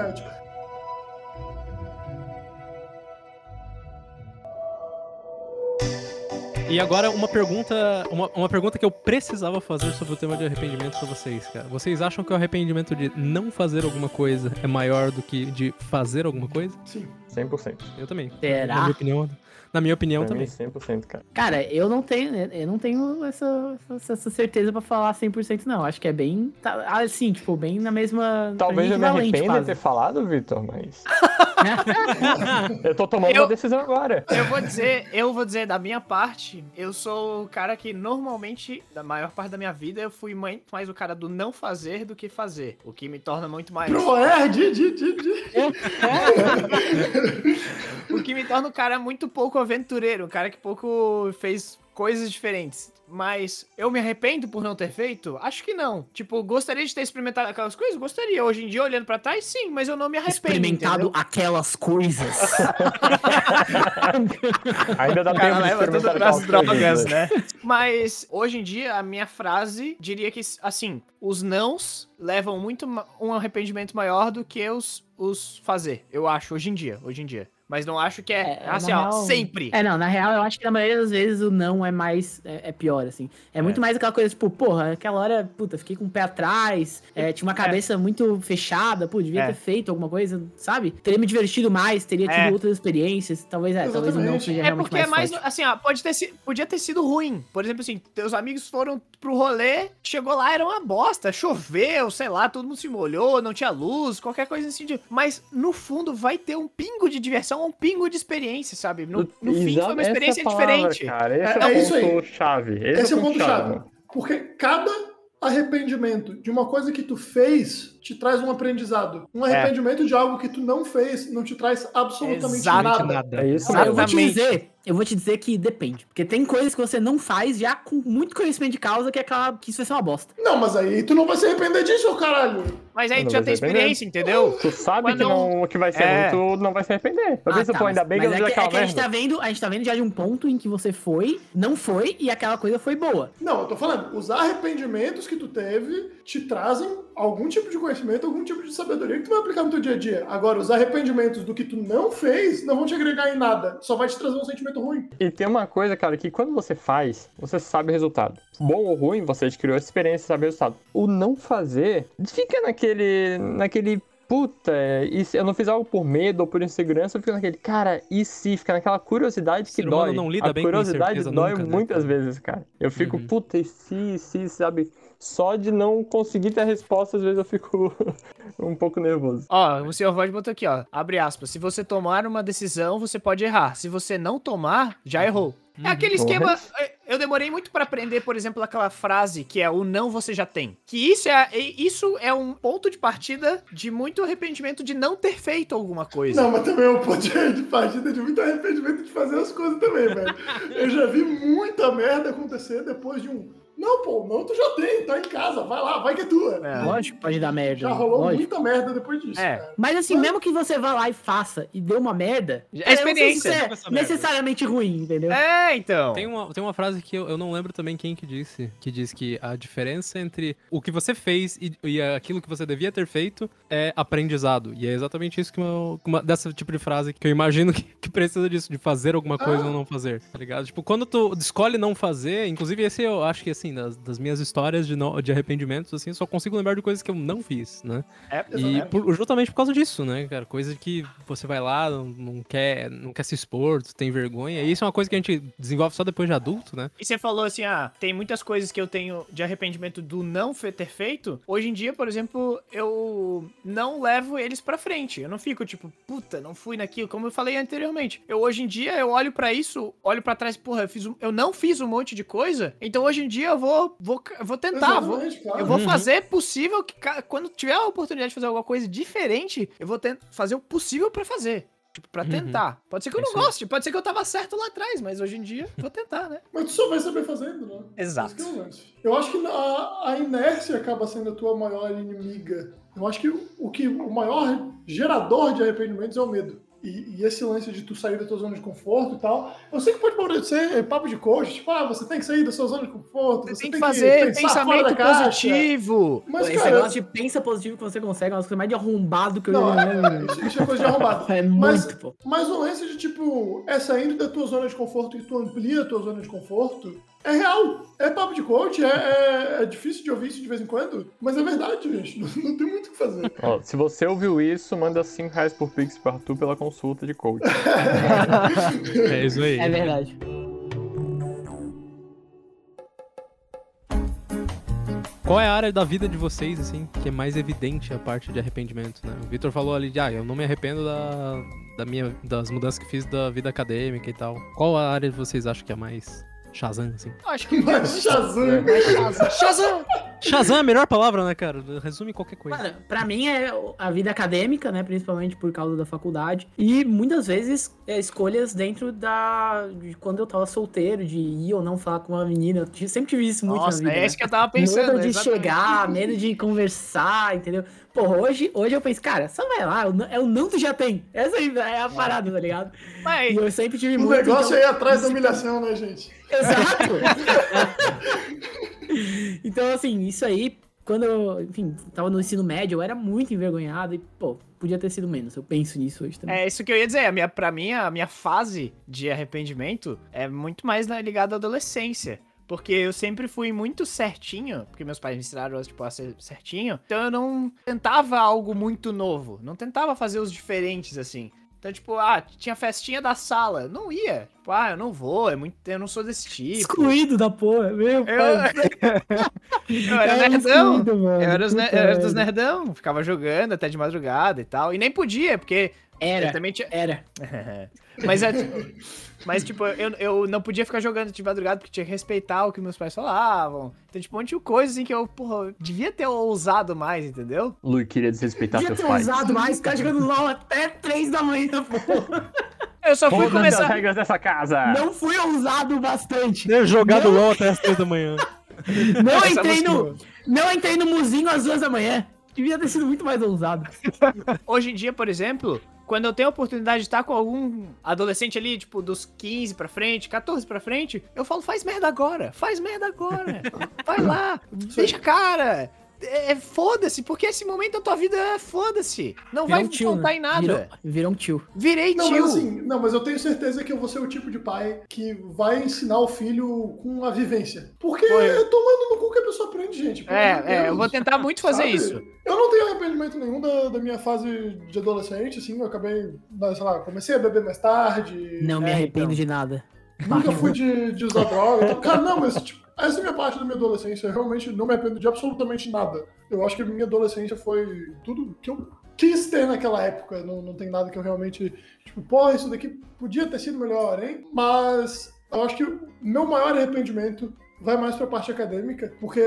S1: E agora uma pergunta, uma, uma pergunta que eu precisava fazer sobre o tema de arrependimento pra vocês, cara. Vocês acham que o arrependimento de não fazer alguma coisa é maior do que de fazer alguma coisa?
S5: sim.
S3: 100%.
S1: Eu também.
S4: Será?
S1: Na minha opinião, na minha opinião
S3: Pra mim,
S1: também.
S3: 100%, cara.
S4: Cara, eu não tenho, né, eu não tenho essa, essa, certeza pra falar 100% não. Acho que é bem, tá, assim, tipo, bem na mesma...
S3: Talvez
S4: mim,
S3: eu me arrependa de ter falado, Vitor, mas. (laughs) eu tô tomando
S2: Eu-
S3: uma decisão agora.
S2: Eu vou dizer, eu vou dizer da minha parte, eu sou o cara que normalmente, da maior parte da minha vida, eu fui muito mais o cara do não fazer do que fazer. O que me torna muito mais.
S5: Proerd, di, di, di.
S2: O que me torna um cara muito pouco aventureiro, um cara que pouco fez coisas diferentes. Mas eu me arrependo por não ter feito? Acho que não. Tipo, gostaria de ter experimentado aquelas coisas? Gostaria. Hoje em dia, olhando pra trás, sim, mas eu não me arrependo.
S4: Experimentado
S2: entendeu?
S4: aquelas coisas. (laughs)
S3: Ainda dá
S2: cara
S3: tempo de
S2: leva tudo
S3: experimentar
S2: pras
S3: aquelas
S2: drogas,
S3: coisas,
S2: né? Mas hoje em dia, a minha frase diria que, assim, os nãos levam muito um arrependimento maior do que os, os fazer. Eu acho, hoje em dia. Hoje em dia. Mas não acho que é,
S4: É,
S2: assim,
S4: na
S2: ó,
S4: real-
S2: sempre.
S4: É, não, na real, eu acho que na maioria das vezes o não é mais. É, é pior, assim. É muito mais aquela coisa, tipo, porra, aquela hora, puta, fiquei com o pé atrás, é, tinha uma cabeça muito fechada, pô, devia
S2: É.
S4: ter feito alguma coisa, sabe? Teria me divertido mais, teria tido
S2: É.
S4: outras experiências. Talvez, é, talvez o não
S5: Exatamente.
S4: seja
S2: É
S4: realmente
S2: porque é
S4: mais,
S2: mais,
S4: forte.
S2: assim, ó, pode ter sido, podia ter sido ruim. Por exemplo, assim, teus amigos foram pro rolê, chegou lá, era uma bosta, choveu, sei lá, todo mundo se molhou, não tinha luz, qualquer coisa assim. De... Mas, no fundo, vai ter um pingo de diversão, um pingo de experiência, sabe? No, no fim, foi uma experiência
S3: essa é palavra,
S2: diferente.
S3: Cara. Esse
S5: É-
S3: é,
S5: é
S3: o
S5: isso aí.
S3: ponto-chave. Esse,
S5: Esse é o
S3: ponto
S5: ponto-chave. Porque cada arrependimento de uma coisa que tu fez te traz um aprendizado. Um arrependimento de algo que tu não fez não te traz absolutamente
S2: Exato.
S5: nada.
S1: Nada.
S3: É isso
S4: Ah, eu vou te dizer, eu vou te dizer que depende. Porque tem coisas que você não faz já com muito conhecimento de causa que, é aquela, que isso vai ser uma bosta.
S5: Não, mas aí tu não vai se arrepender disso, caralho.
S2: Mas aí tu já tem experiência, entendeu?
S3: Tu sabe que,
S2: não-
S3: não, que vai ser
S2: É.
S3: ruim, tu não vai se arrepender. Eu
S4: Ah, tá,
S3: pô, ainda
S4: mas-
S3: bem que eu fiz
S4: é que, é que a gente tá vendo, a gente tá vendo já de um ponto em que você foi, não foi e aquela coisa foi boa.
S5: Não, eu tô falando, os arrependimentos que tu teve te trazem algum tipo de conhecimento, algum tipo de sabedoria que tu vai aplicar no teu dia a dia. Agora, os arrependimentos do que tu não fez não vão te agregar em nada, só vai te trazer um sentimento ruim.
S3: E tem uma coisa, cara, que quando você faz, você sabe o resultado. Bom ou ruim, você adquiriu essa experiência e sabe o resultado. O não fazer, fica naquele. naquele. Puta, e se eu não fiz algo por medo ou por insegurança, fica naquele, cara, e se? Fica naquela curiosidade que dói.
S1: não lida
S3: a
S1: bem
S3: curiosidade dói
S1: nunca, né,
S3: muitas
S1: cara?
S3: vezes, cara. Eu fico,
S1: Uhum.
S3: puta, e se, e se, sabe? Só de não conseguir ter a resposta, às vezes eu fico (laughs) um pouco nervoso.
S2: Ó, o senhor Void botou aqui, ó. Abre aspas. Se você tomar uma decisão, você pode errar. Se você não tomar, já errou. É aquele esquema. é, Eu demorei muito pra aprender, por exemplo, aquela frase que é o não você já tem. Que isso é, isso é um ponto de partida de muito arrependimento de não ter feito alguma coisa.
S5: Não, mas também é um ponto de de partida de muito arrependimento de fazer as coisas também, velho. Eu já vi muita merda acontecer depois de um. Não, pô, não, tu já tem, tá em casa, vai lá, vai que é tua.
S2: É.
S4: Lógico que pode dar merda.
S5: Já rolou
S4: lógico.
S5: muita merda depois disso,
S2: É.
S5: cara.
S4: Mas assim, mesmo que você vá lá e faça e dê uma merda,
S2: É
S4: cara, eu não sei se
S2: experiência.
S4: isso
S1: Essa
S4: é
S1: merda.
S4: necessariamente ruim, entendeu?
S2: É, então.
S1: Tem uma, tem uma frase que eu, eu não lembro também quem que disse, que diz que a diferença entre o que você fez e, e aquilo que você devia ter feito é aprendizado. E é exatamente isso que uma, uma- dessa tipo de frase que eu imagino que, que precisa disso, de fazer alguma coisa ou não fazer, tá ligado? Tipo, quando tu escolhe não fazer, inclusive esse eu acho que assim, das, das minhas histórias de, no- de arrependimentos, assim, eu só consigo lembrar de coisas que eu não fiz, né?
S2: É,
S1: E por- justamente por causa disso, né, cara? Coisa que você vai lá, não, não quer, não quer se expor, tu tem vergonha. E isso é uma coisa que a gente desenvolve só depois de adulto, né?
S2: E você falou assim, ah, tem muitas coisas que eu tenho de arrependimento do não ter feito. Hoje em dia, por exemplo, eu não levo eles pra frente. Eu não fico tipo, puta, não fui naquilo, como eu falei anteriormente. Eu hoje em dia eu olho pra isso, olho pra trás, porra, eu fiz um- eu não fiz um monte de coisa. Então hoje em dia eu vou vou, eu vou tentar, vou,
S5: claro.
S2: eu vou
S1: Uhum.
S2: fazer possível que quando tiver a oportunidade de fazer alguma coisa diferente, eu vou fazer o possível pra fazer. Tipo, pra
S1: Uhum.
S2: tentar. Pode ser que eu não
S1: isso
S2: goste, pode ser que eu tava certo lá atrás, mas hoje em dia vou tentar, né?
S5: Mas tu só vai saber fazendo, né?
S2: Exato.
S5: É. Eu acho que a, a inércia acaba sendo a tua maior inimiga. Eu acho que o, o que o maior gerador de arrependimentos é o medo. E, e esse lance de tu sair da tua zona de conforto e tal. Eu sei que pode parecer papo de coach, tipo, ah, você tem que sair da sua zona de conforto,
S2: Você
S5: você,
S2: tem que fazer
S5: da
S2: pensamento
S5: caixa.
S2: positivo.
S5: Mas,
S4: Esse
S5: cara,
S4: negócio de pensa positivo que você consegue é uma coisa mais de arrombado que eu
S5: não,
S4: já
S5: é, isso, (laughs) isso é coisa de arrombado.
S4: É
S5: Mas-
S4: muito, pô.
S5: Mas o lance de, tipo, é saindo da tua zona de conforto e tu amplia a tua zona de conforto, é real. É papo de coach, é, é, é difícil de ouvir isso de vez em quando, mas é verdade, gente. Não, (laughs) não tem muito o que fazer.
S3: Ó, se você ouviu isso, manda 5 reais por Pix pra Arthur pela consulta de coach. (laughs)
S1: É isso aí.
S4: É verdade.
S1: Qual é a área da vida de vocês, assim, que é mais evidente a parte de arrependimento, né? O Vitor falou ali de, ah, eu não me arrependo da, da minha, das mudanças que fiz da vida acadêmica e tal. Qual a área vocês acham que é mais Shazam, assim?
S2: Acho que (laughs)
S5: Mas Shazam,
S2: Shazam!
S1: Shazam é a melhor palavra, né, cara? Resume qualquer coisa.
S4: Mano, pra mim é a vida acadêmica, né? Principalmente por causa da faculdade. E muitas vezes é, escolhas dentro da. de quando eu tava solteiro, de ir ou não falar com uma menina. Eu sempre tive isso muito
S2: Nossa,
S4: na vida.
S2: é
S4: né?
S2: isso que eu tava pensando.
S4: medo de
S2: exatamente.
S4: chegar, medo de conversar, entendeu? Porra, hoje, hoje eu penso, cara, só vai lá, o não- é o não tu já tem. Essa aí é a parada, tá ligado?
S2: Mas,
S4: E eu sempre tive
S5: o
S4: muito.
S5: negócio
S4: então-
S5: é ir atrás da humilhação, né, gente?
S4: Exato! (laughs) então, assim, isso aí, quando eu, enfim, tava no ensino médio, eu era muito envergonhado e, pô, podia ter sido menos. Eu penso nisso hoje também.
S2: é isso que eu ia dizer. A minha, pra mim, a minha fase de arrependimento é muito mais na- ligada à adolescência. Porque eu sempre fui muito certinho, porque meus pais me ensinaram tipo, a ser certinho. Então eu não tentava algo muito novo. Não tentava fazer os diferentes, assim. Então, tipo, ah, tinha festinha da sala. Não ia. Tipo, ah, eu não vou, é muito. Eu não sou desse tipo.
S4: Excluído da porra, meu
S2: Eu,
S4: pai. (laughs)
S2: eu era
S4: Cara,
S2: nerdão.
S4: excluído.
S2: Eu era, os eu era dos nerdão. Ficava jogando até de madrugada e tal. E nem podia, porque. Eu
S4: Era,
S2: também tinha.
S4: era. (laughs)
S2: mas é. Mas, tipo, eu, eu não podia ficar jogando de madrugada porque tinha que respeitar o que meus pais falavam. Então, tipo, um monte de coisa assim que eu, porra, eu devia ter ousado mais, entendeu?
S3: Lu queria desrespeitar
S4: Devia
S3: seus
S4: ter
S3: pais.
S4: usado mais, ficar jogando LOL até 3 da manhã, pô.
S2: Eu só fui
S3: Foda-se as
S2: começar.
S3: regras dessa casa.
S4: Não fui ousado bastante.
S1: Deve jogar do LOL até as três da manhã. (laughs)
S4: Não
S2: Essa
S4: entrei no, não entrei no muzinho às duas da manhã. Devia ter sido muito mais ousado.
S2: Hoje em dia, por exemplo, quando eu tenho a oportunidade de estar com algum adolescente ali, tipo, dos 15 pra frente, 14 pra frente, eu falo, faz merda agora, faz merda agora. (laughs) Vai lá, deixa a cara. É, é, foda-se, porque esse momento da tua vida é foda-se. Não vai
S4: Virou um tio,
S2: contar
S4: né?
S2: em nada.
S4: Virou, virou um tio.
S2: Virei
S5: Não,
S2: tio.
S5: mas assim, não, mas eu tenho certeza que eu vou ser o tipo de pai que vai ensinar o filho com a vivência. Porque
S2: Foi.
S5: é tomando no cu que a pessoa aprende, gente.
S2: É, é, eu vou tentar muito fazer
S5: Sabe?
S2: isso.
S5: Eu não tenho arrependimento nenhum da, da minha fase de adolescente, assim, eu acabei, né, sei lá, comecei a beber mais tarde.
S4: Não me
S2: É,
S4: arrependo
S2: então.
S4: de nada.
S5: Nunca fui de, de usar droga. Então, cara, não, mas tipo, essa é a minha parte da minha adolescência. Eu realmente não me arrependo de absolutamente nada. Eu acho que a minha adolescência foi tudo que eu quis ter naquela época. Não, não tem nada que eu realmente, tipo, pô, isso daqui podia ter sido melhor, hein? Mas eu acho que o meu maior arrependimento vai mais pra parte acadêmica, porque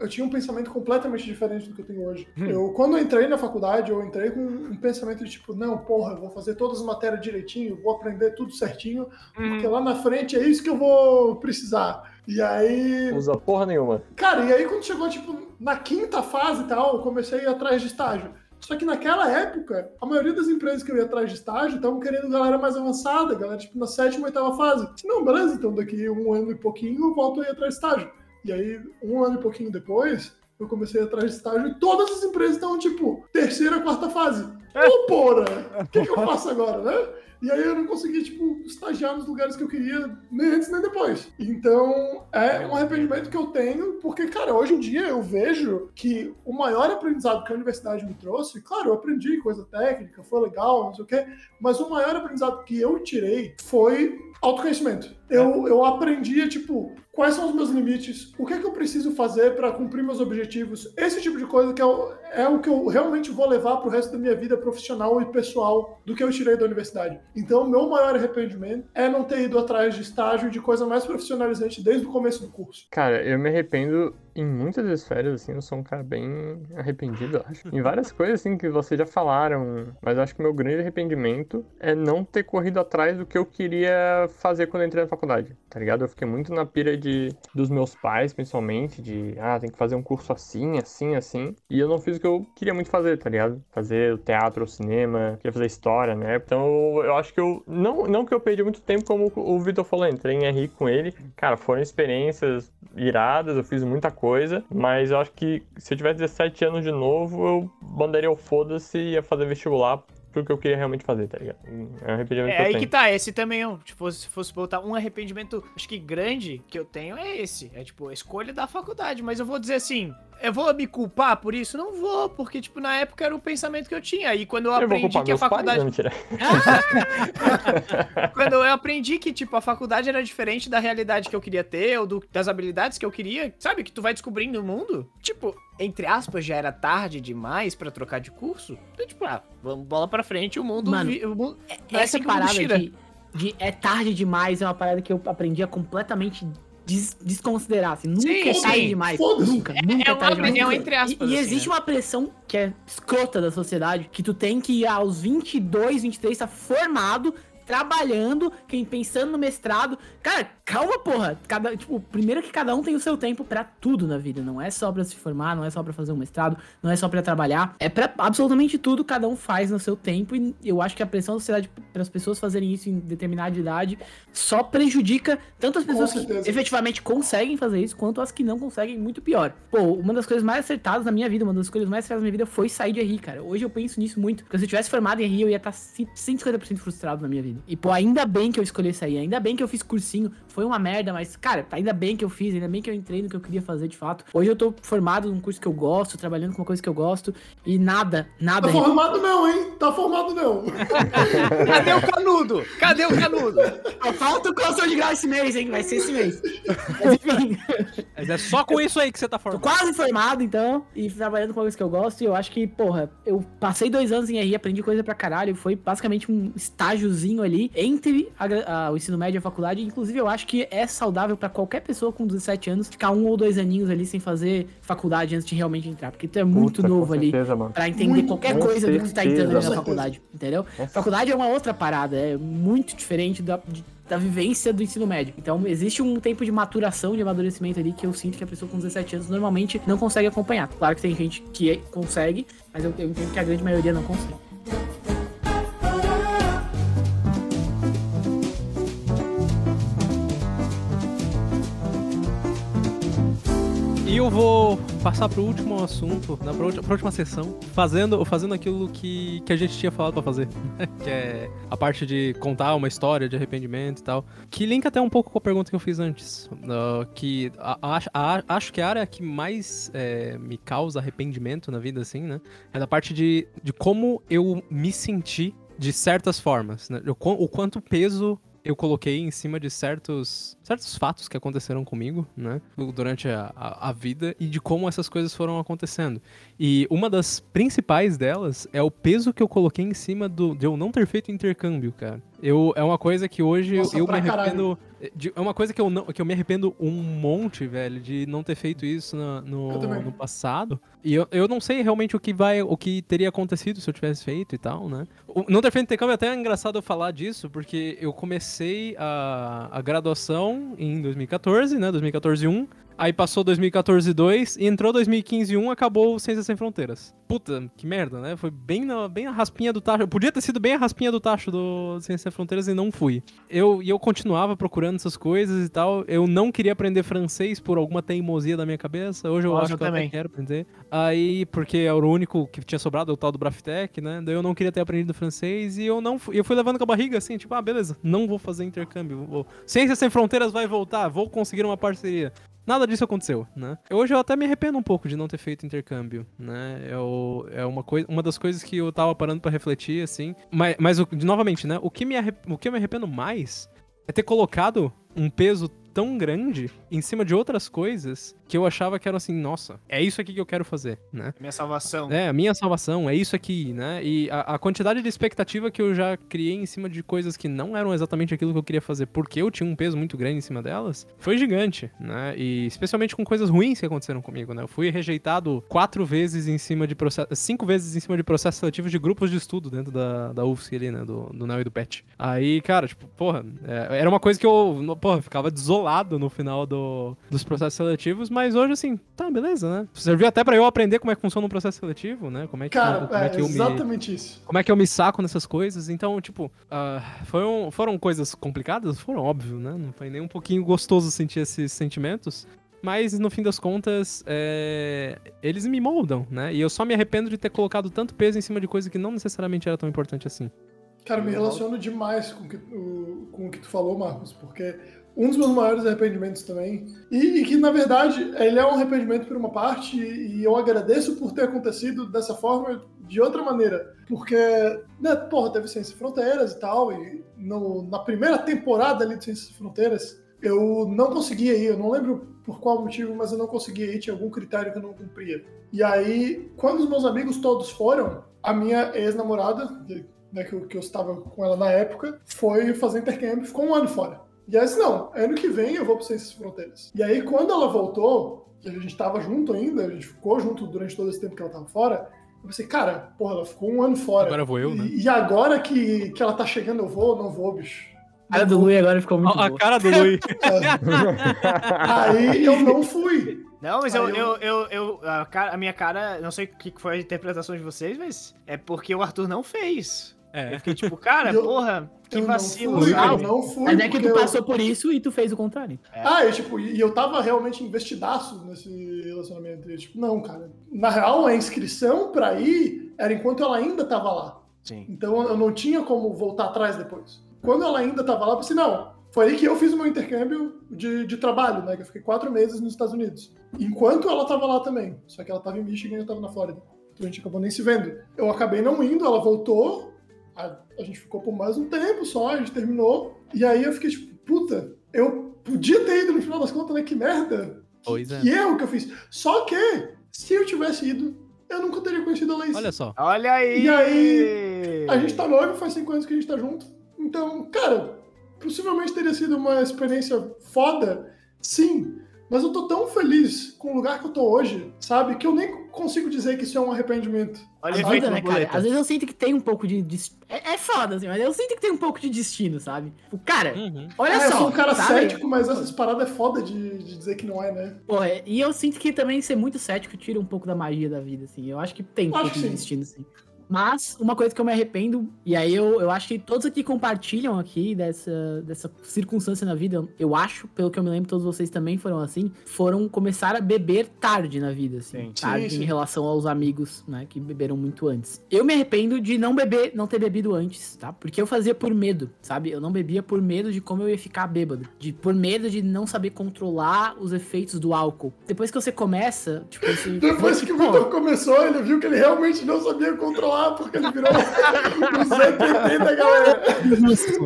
S5: eu tinha um pensamento completamente diferente do que eu tenho hoje. Eu, quando eu entrei na faculdade, eu entrei com um pensamento de tipo, não, porra, eu vou fazer todas as matérias direitinho, vou aprender tudo certinho, porque lá na frente é isso que eu vou precisar. E aí,
S3: Usa porra nenhuma.
S5: cara, e aí quando chegou, tipo, na quinta fase e tal, eu comecei a ir atrás de estágio. Só que naquela época, a maioria das empresas que eu ia atrás de estágio estavam querendo galera mais avançada, galera, tipo, na sétima, oitava fase. Não, beleza, então daqui um ano e pouquinho eu volto a ir atrás de estágio. E aí, um ano e pouquinho depois, eu comecei a ir atrás de estágio e todas as empresas estavam, tipo, terceira, quarta fase. Ô, porra! (laughs) O que, que eu faço agora, né? E aí eu não consegui, tipo, estagiar nos lugares que eu queria, nem antes nem depois. Então, é um arrependimento que eu tenho, porque, cara, hoje em dia eu vejo que o maior aprendizado que a universidade me trouxe, claro, eu aprendi coisa técnica, foi legal, não sei o quê, mas o maior aprendizado que eu tirei foi autoconhecimento. Eu, eu aprendi, tipo, quais são os meus limites, o que é que eu preciso fazer para cumprir meus objetivos, esse tipo de coisa que é o, é o que eu realmente vou levar pro resto da minha vida profissional e pessoal do que eu tirei da universidade. Então, o meu maior arrependimento é não ter ido atrás de estágio e de coisa mais profissionalizante desde o começo do curso.
S3: Cara, eu me arrependo em muitas esferas, assim, eu sou um cara bem arrependido, acho. Em várias coisas, assim, que vocês já falaram, mas eu acho que meu grande arrependimento é não ter corrido atrás do que eu queria fazer quando eu entrei na faculdade, tá ligado? Eu fiquei muito na pira de, dos meus pais, principalmente, de, ah, tem que fazer um curso assim, assim, assim, e eu não fiz o que eu queria muito fazer, tá ligado? Fazer o teatro, o cinema, queria fazer história, né? Então, eu acho que eu, não, não que eu perdi muito tempo, como o Vitor falou, entrei em RI com ele, cara, foram experiências iradas, eu fiz muita coisa, mas eu acho que se eu tivesse 17 anos de novo, eu mandaria o foda-se e ia fazer vestibular pro que eu queria realmente fazer, tá ligado? É um arrependimento
S2: É
S3: que eu
S2: aí
S3: tenho.
S2: que tá, esse também é um, tipo, se fosse botar um arrependimento, acho que grande que eu tenho é esse. É tipo, a escolha da faculdade. Mas eu vou dizer assim, eu vou me culpar por isso? Não vou, porque, tipo, na época era o pensamento que eu tinha. E quando eu,
S3: Eu
S2: aprendi que a faculdade. (laughs) quando eu aprendi que, tipo, a faculdade era diferente da realidade que eu queria ter, ou do- das habilidades que eu queria, sabe? Que tu vai descobrindo o mundo. Tipo, entre aspas, já era tarde demais pra trocar de curso. Então, tipo, ah, vamos bola pra frente, o mundo.
S4: Mano,
S2: vi- o mundo
S4: Essa
S2: assim que o mundo
S4: parada de, de é tarde demais é uma parada que eu aprendi a completamente des- desconsiderar. Assim. Nunca
S2: Sim,
S4: é tarde
S2: sim.
S4: demais.
S5: Foda-se.
S4: Nunca, nunca é,
S2: é uma
S4: tarde demais.
S2: opinião
S4: nunca.
S2: entre aspas,
S4: E, e
S2: assim,
S4: existe
S2: né?
S4: uma pressão que é escrota da sociedade, que tu tem que ir aos 22, 23, estar formado, trabalhando, quem pensando no mestrado. Cara, calma, porra. Cada, tipo, primeiro que cada um tem o seu tempo pra tudo na vida. Não é só pra se formar, não é só pra fazer um mestrado, não é só pra trabalhar. É pra absolutamente tudo cada um faz no seu tempo. E eu acho que a pressão da sociedade para as pessoas fazerem isso em determinada idade só prejudica tanto as pessoas que efetivamente conseguem fazer isso, quanto as que não conseguem, muito pior. Pô, uma das coisas mais acertadas na minha vida, uma das coisas mais acertadas na minha vida foi sair de RI, cara. Hoje eu penso nisso muito. Porque se eu tivesse formado em RI, eu ia estar 150% frustrado na minha vida. E, pô, ainda bem que eu escolhi sair, ainda bem que eu fiz cursinho. Foi uma merda, mas, cara, ainda bem que eu fiz, ainda bem que eu entrei no que eu queria fazer de fato. Hoje eu tô formado num curso que eu gosto, trabalhando com uma coisa que eu gosto, e nada, nada.
S5: Tá formado não, hein? Tá formado não. (laughs)
S2: Cadê o canudo? Cadê o canudo?
S4: Falta o calção de grau esse mês, hein? Vai ser esse mês. (laughs) Mas enfim.
S1: É Mas é só com isso aí que você tá
S4: Tô
S1: formado.
S4: quase formado, então, e trabalhando com coisas que eu gosto. E eu acho que, porra, eu passei dois anos em RI, aprendi coisa pra caralho. Foi basicamente um estágiozinho ali entre a a- o ensino médio e a faculdade. Inclusive, eu acho que é saudável pra qualquer pessoa com 17 anos ficar um ou dois aninhos ali sem fazer faculdade antes de realmente entrar. Porque tu é muito
S3: Puta,
S4: novo ali.
S3: certeza.
S4: Pra entender
S5: Muito,
S4: qualquer coisa do que tu tá entrando ali
S3: certeza.
S4: na faculdade, entendeu?
S3: Nossa.
S4: Faculdade é uma outra parada, é muito diferente da, de- da vivência do ensino médio. Então, existe um tempo de maturação, de amadurecimento ali, que eu sinto que a pessoa com 17 anos normalmente não consegue acompanhar. Claro que tem gente que consegue, mas eu, eu entendo que a grande maioria não consegue.
S1: E eu vou passar pro último assunto, na pra última, pra última sessão, fazendo, fazendo aquilo que, que a gente tinha falado pra fazer, né? que é a parte de contar uma história de arrependimento e tal. Que linka até um pouco com a pergunta que eu fiz antes. uh, que a- a- a- acho que a área que mais é, me causa arrependimento na vida, assim, né? É da parte de, de como eu me senti de certas formas, né? O, o quanto peso eu coloquei em cima de certos, certos fatos que aconteceram comigo, né? Durante a, a, a vida e de como essas coisas foram acontecendo. E uma das principais delas é o peso que eu coloquei em cima do, de eu não ter feito intercâmbio, cara. Eu, é uma coisa que hoje
S5: Nossa,
S1: eu, me arrependo. de- é uma coisa que eu, não, que eu me arrependo um monte, velho, de não ter feito isso na- no, no passado. E eu, eu não sei realmente o que vai, o que teria acontecido se eu tivesse feito e tal, né? O, não ter feito intercâmbio é até engraçado eu falar disso, porque eu comecei a, a graduação em 2014, né? 2014 1. Aí passou 2014 2 e entrou 2015 1, acabou o Ciências Sem Fronteiras. Puta, que merda, né? Foi bem na, bem a raspinha do tacho. Podia ter sido bem a raspinha do tacho do Ciências Sem Fronteiras e não fui. Eu, e eu continuava procurando essas coisas e tal. Eu não queria aprender francês por alguma teimosia da minha cabeça. Hoje eu
S2: Nossa,
S1: acho que eu
S2: também.
S1: quero aprender. Aí, porque era o único que tinha sobrado, o tal do Braftec, né? Daí eu não queria ter aprendido francês e eu não fui, eu fui levando com a barriga assim, tipo, ah, beleza, não vou fazer intercâmbio. Vou... Ciências Sem Fronteiras vai voltar, vou conseguir uma parceria. Nada disso aconteceu, né? Hoje eu até me arrependo um pouco de não ter feito intercâmbio, né? Eu, é uma, coisa, uma das coisas que eu tava parando pra refletir, assim. Mas, mas novamente, né? O que, me o que eu me arrependo mais é ter colocado um peso tão grande em cima de outras coisas que eu achava que eram assim, nossa, é isso aqui que eu quero fazer, né?
S2: Minha salvação.
S1: É, a minha salvação, é isso aqui, né? E a, a quantidade de expectativa que eu já criei em cima de coisas que não eram exatamente aquilo que eu queria fazer, porque eu tinha um peso muito grande em cima delas, foi gigante, né? E especialmente com coisas ruins que aconteceram comigo, né? Eu fui rejeitado quatro vezes em cima de processos, cinco vezes em cima de processos seletivos de grupos de estudo dentro da, da UFSC ali, né? Do, do NEL e do PET. Aí, cara, tipo, porra, é, era uma coisa que eu, porra, ficava desolado no final do, dos processos seletivos, mas hoje, assim, tá, beleza, né? Serviu até pra eu aprender como é que funciona um processo seletivo, né? Como é que,
S5: Cara,
S1: como é
S5: é,
S1: que eu me
S5: exatamente isso.
S1: como é que eu me saco nessas coisas. Então, tipo, ah, foram, foram coisas complicadas? Foram, óbvio, né? Não foi nem um pouquinho gostoso sentir esses sentimentos. Mas, no fim das contas, é, eles me moldam, né? E eu só me arrependo de ter colocado tanto peso em cima de coisa que não necessariamente era tão importante assim.
S5: Cara, me relaciono demais com que, o, com o que tu falou, Marcos, porque um dos meus maiores arrependimentos também, e, e que na verdade ele é um arrependimento por uma parte, e, e eu agradeço por ter acontecido dessa forma de outra maneira, porque, né, porra, teve Ciências Fronteiras e tal, e no, na primeira temporada ali de Ciências Fronteiras, eu não conseguia ir, eu não lembro por qual motivo, mas eu não conseguia ir, tinha algum critério que eu não cumpria. E aí, quando os meus amigos todos foram, a minha ex-namorada, né, que, eu, que eu estava com ela na época, foi fazer intercâmbio, ficou um ano fora. E aí, disse, não, ano que vem eu vou para Ciências Fronteiras. E aí, quando ela voltou, e a gente estava junto ainda, a gente ficou junto durante todo esse tempo que ela estava fora, eu pensei, cara, porra, ela ficou um ano fora.
S1: Agora vou eu, né?
S5: E, e agora que, que ela tá chegando, eu vou, não vou, bicho.
S4: A cara do Lui agora ficou muito
S1: A, a
S4: boa.
S1: cara do Lui. (laughs)
S5: Aí eu não fui.
S2: Não, mas eu, eu,
S5: eu-
S2: eu, eu- a, cara- a minha cara, não sei o que que foi a interpretação de vocês, mas é porque o Arthur não fez. Eu
S1: É.
S2: fiquei tipo, cara,
S5: Eu-
S2: porra, que
S5: eu
S2: vacilo,
S5: não fui,
S2: sabe?
S5: Eu não fui.
S4: Mas é que tu
S5: eu-
S4: passou por isso e tu fez o contrário.
S5: Ah, e, tipo, e eu tava realmente investidaço nesse relacionamento. E, tipo, não, cara. Na real, a inscrição pra ir era enquanto ela ainda tava lá.
S2: Sim.
S5: Então eu não tinha como voltar atrás depois. Quando ela ainda tava lá, eu pensei, não, foi aí que eu fiz o meu intercâmbio de, de trabalho, né? Que eu fiquei quatro meses nos Estados Unidos. Enquanto ela tava lá também. Só que ela tava em Michigan e eu tava na Flórida. Então a gente acabou nem se vendo. Eu acabei não indo, ela voltou. A, a gente ficou por mais um tempo só, a gente terminou. E aí eu fiquei tipo, puta, eu podia ter ido no final das contas, né? Que merda.
S1: Pois é.
S5: que erro que eu fiz. Só que, se eu tivesse ido, eu nunca teria conhecido a Laís.
S1: Olha só.
S2: Olha aí!
S5: E aí, A gente tá noivo, faz cinco anos que a gente tá junto. Então, cara, possivelmente teria sido uma experiência foda, sim. Mas eu tô tão feliz com o lugar que eu tô hoje, sabe? Que eu nem consigo dizer que isso é um arrependimento.
S2: Olha efeito
S4: né, cara? Às vezes eu sinto que tem um pouco de. des- É, é foda, assim, mas eu sinto que tem um pouco de destino, sabe? O cara,
S1: Uhum.
S4: olha
S5: É, eu
S4: só.
S5: sou um cara
S4: sabe?
S5: cético, mas essas paradas é foda de, de dizer que não é, né?
S4: Porra, e eu sinto que também ser muito cético tira um pouco da magia da vida, assim. Eu acho que tem um
S5: Acho
S4: pouco
S5: que
S4: de destino, assim. Mas, uma coisa que eu me arrependo, e aí eu, eu acho que todos aqui compartilham aqui dessa, dessa circunstância na vida, eu acho, pelo que eu me lembro, todos vocês também foram assim, foram começar a beber tarde na vida, assim.
S2: Sim.
S4: Tarde
S5: Sim, sim.
S4: em relação aos amigos, né, que beberam muito antes. Eu me arrependo de não beber, não ter bebido antes, tá? Porque eu fazia por medo, sabe? Eu não bebia por medo de como eu ia ficar bêbado. De, por medo de não saber controlar os efeitos do álcool. Depois que você começa, tipo, (laughs) você...
S5: Depois que o Vitor começou, ele viu que ele realmente não sabia controlar, porque ele virou o (laughs) Zé PT da galera.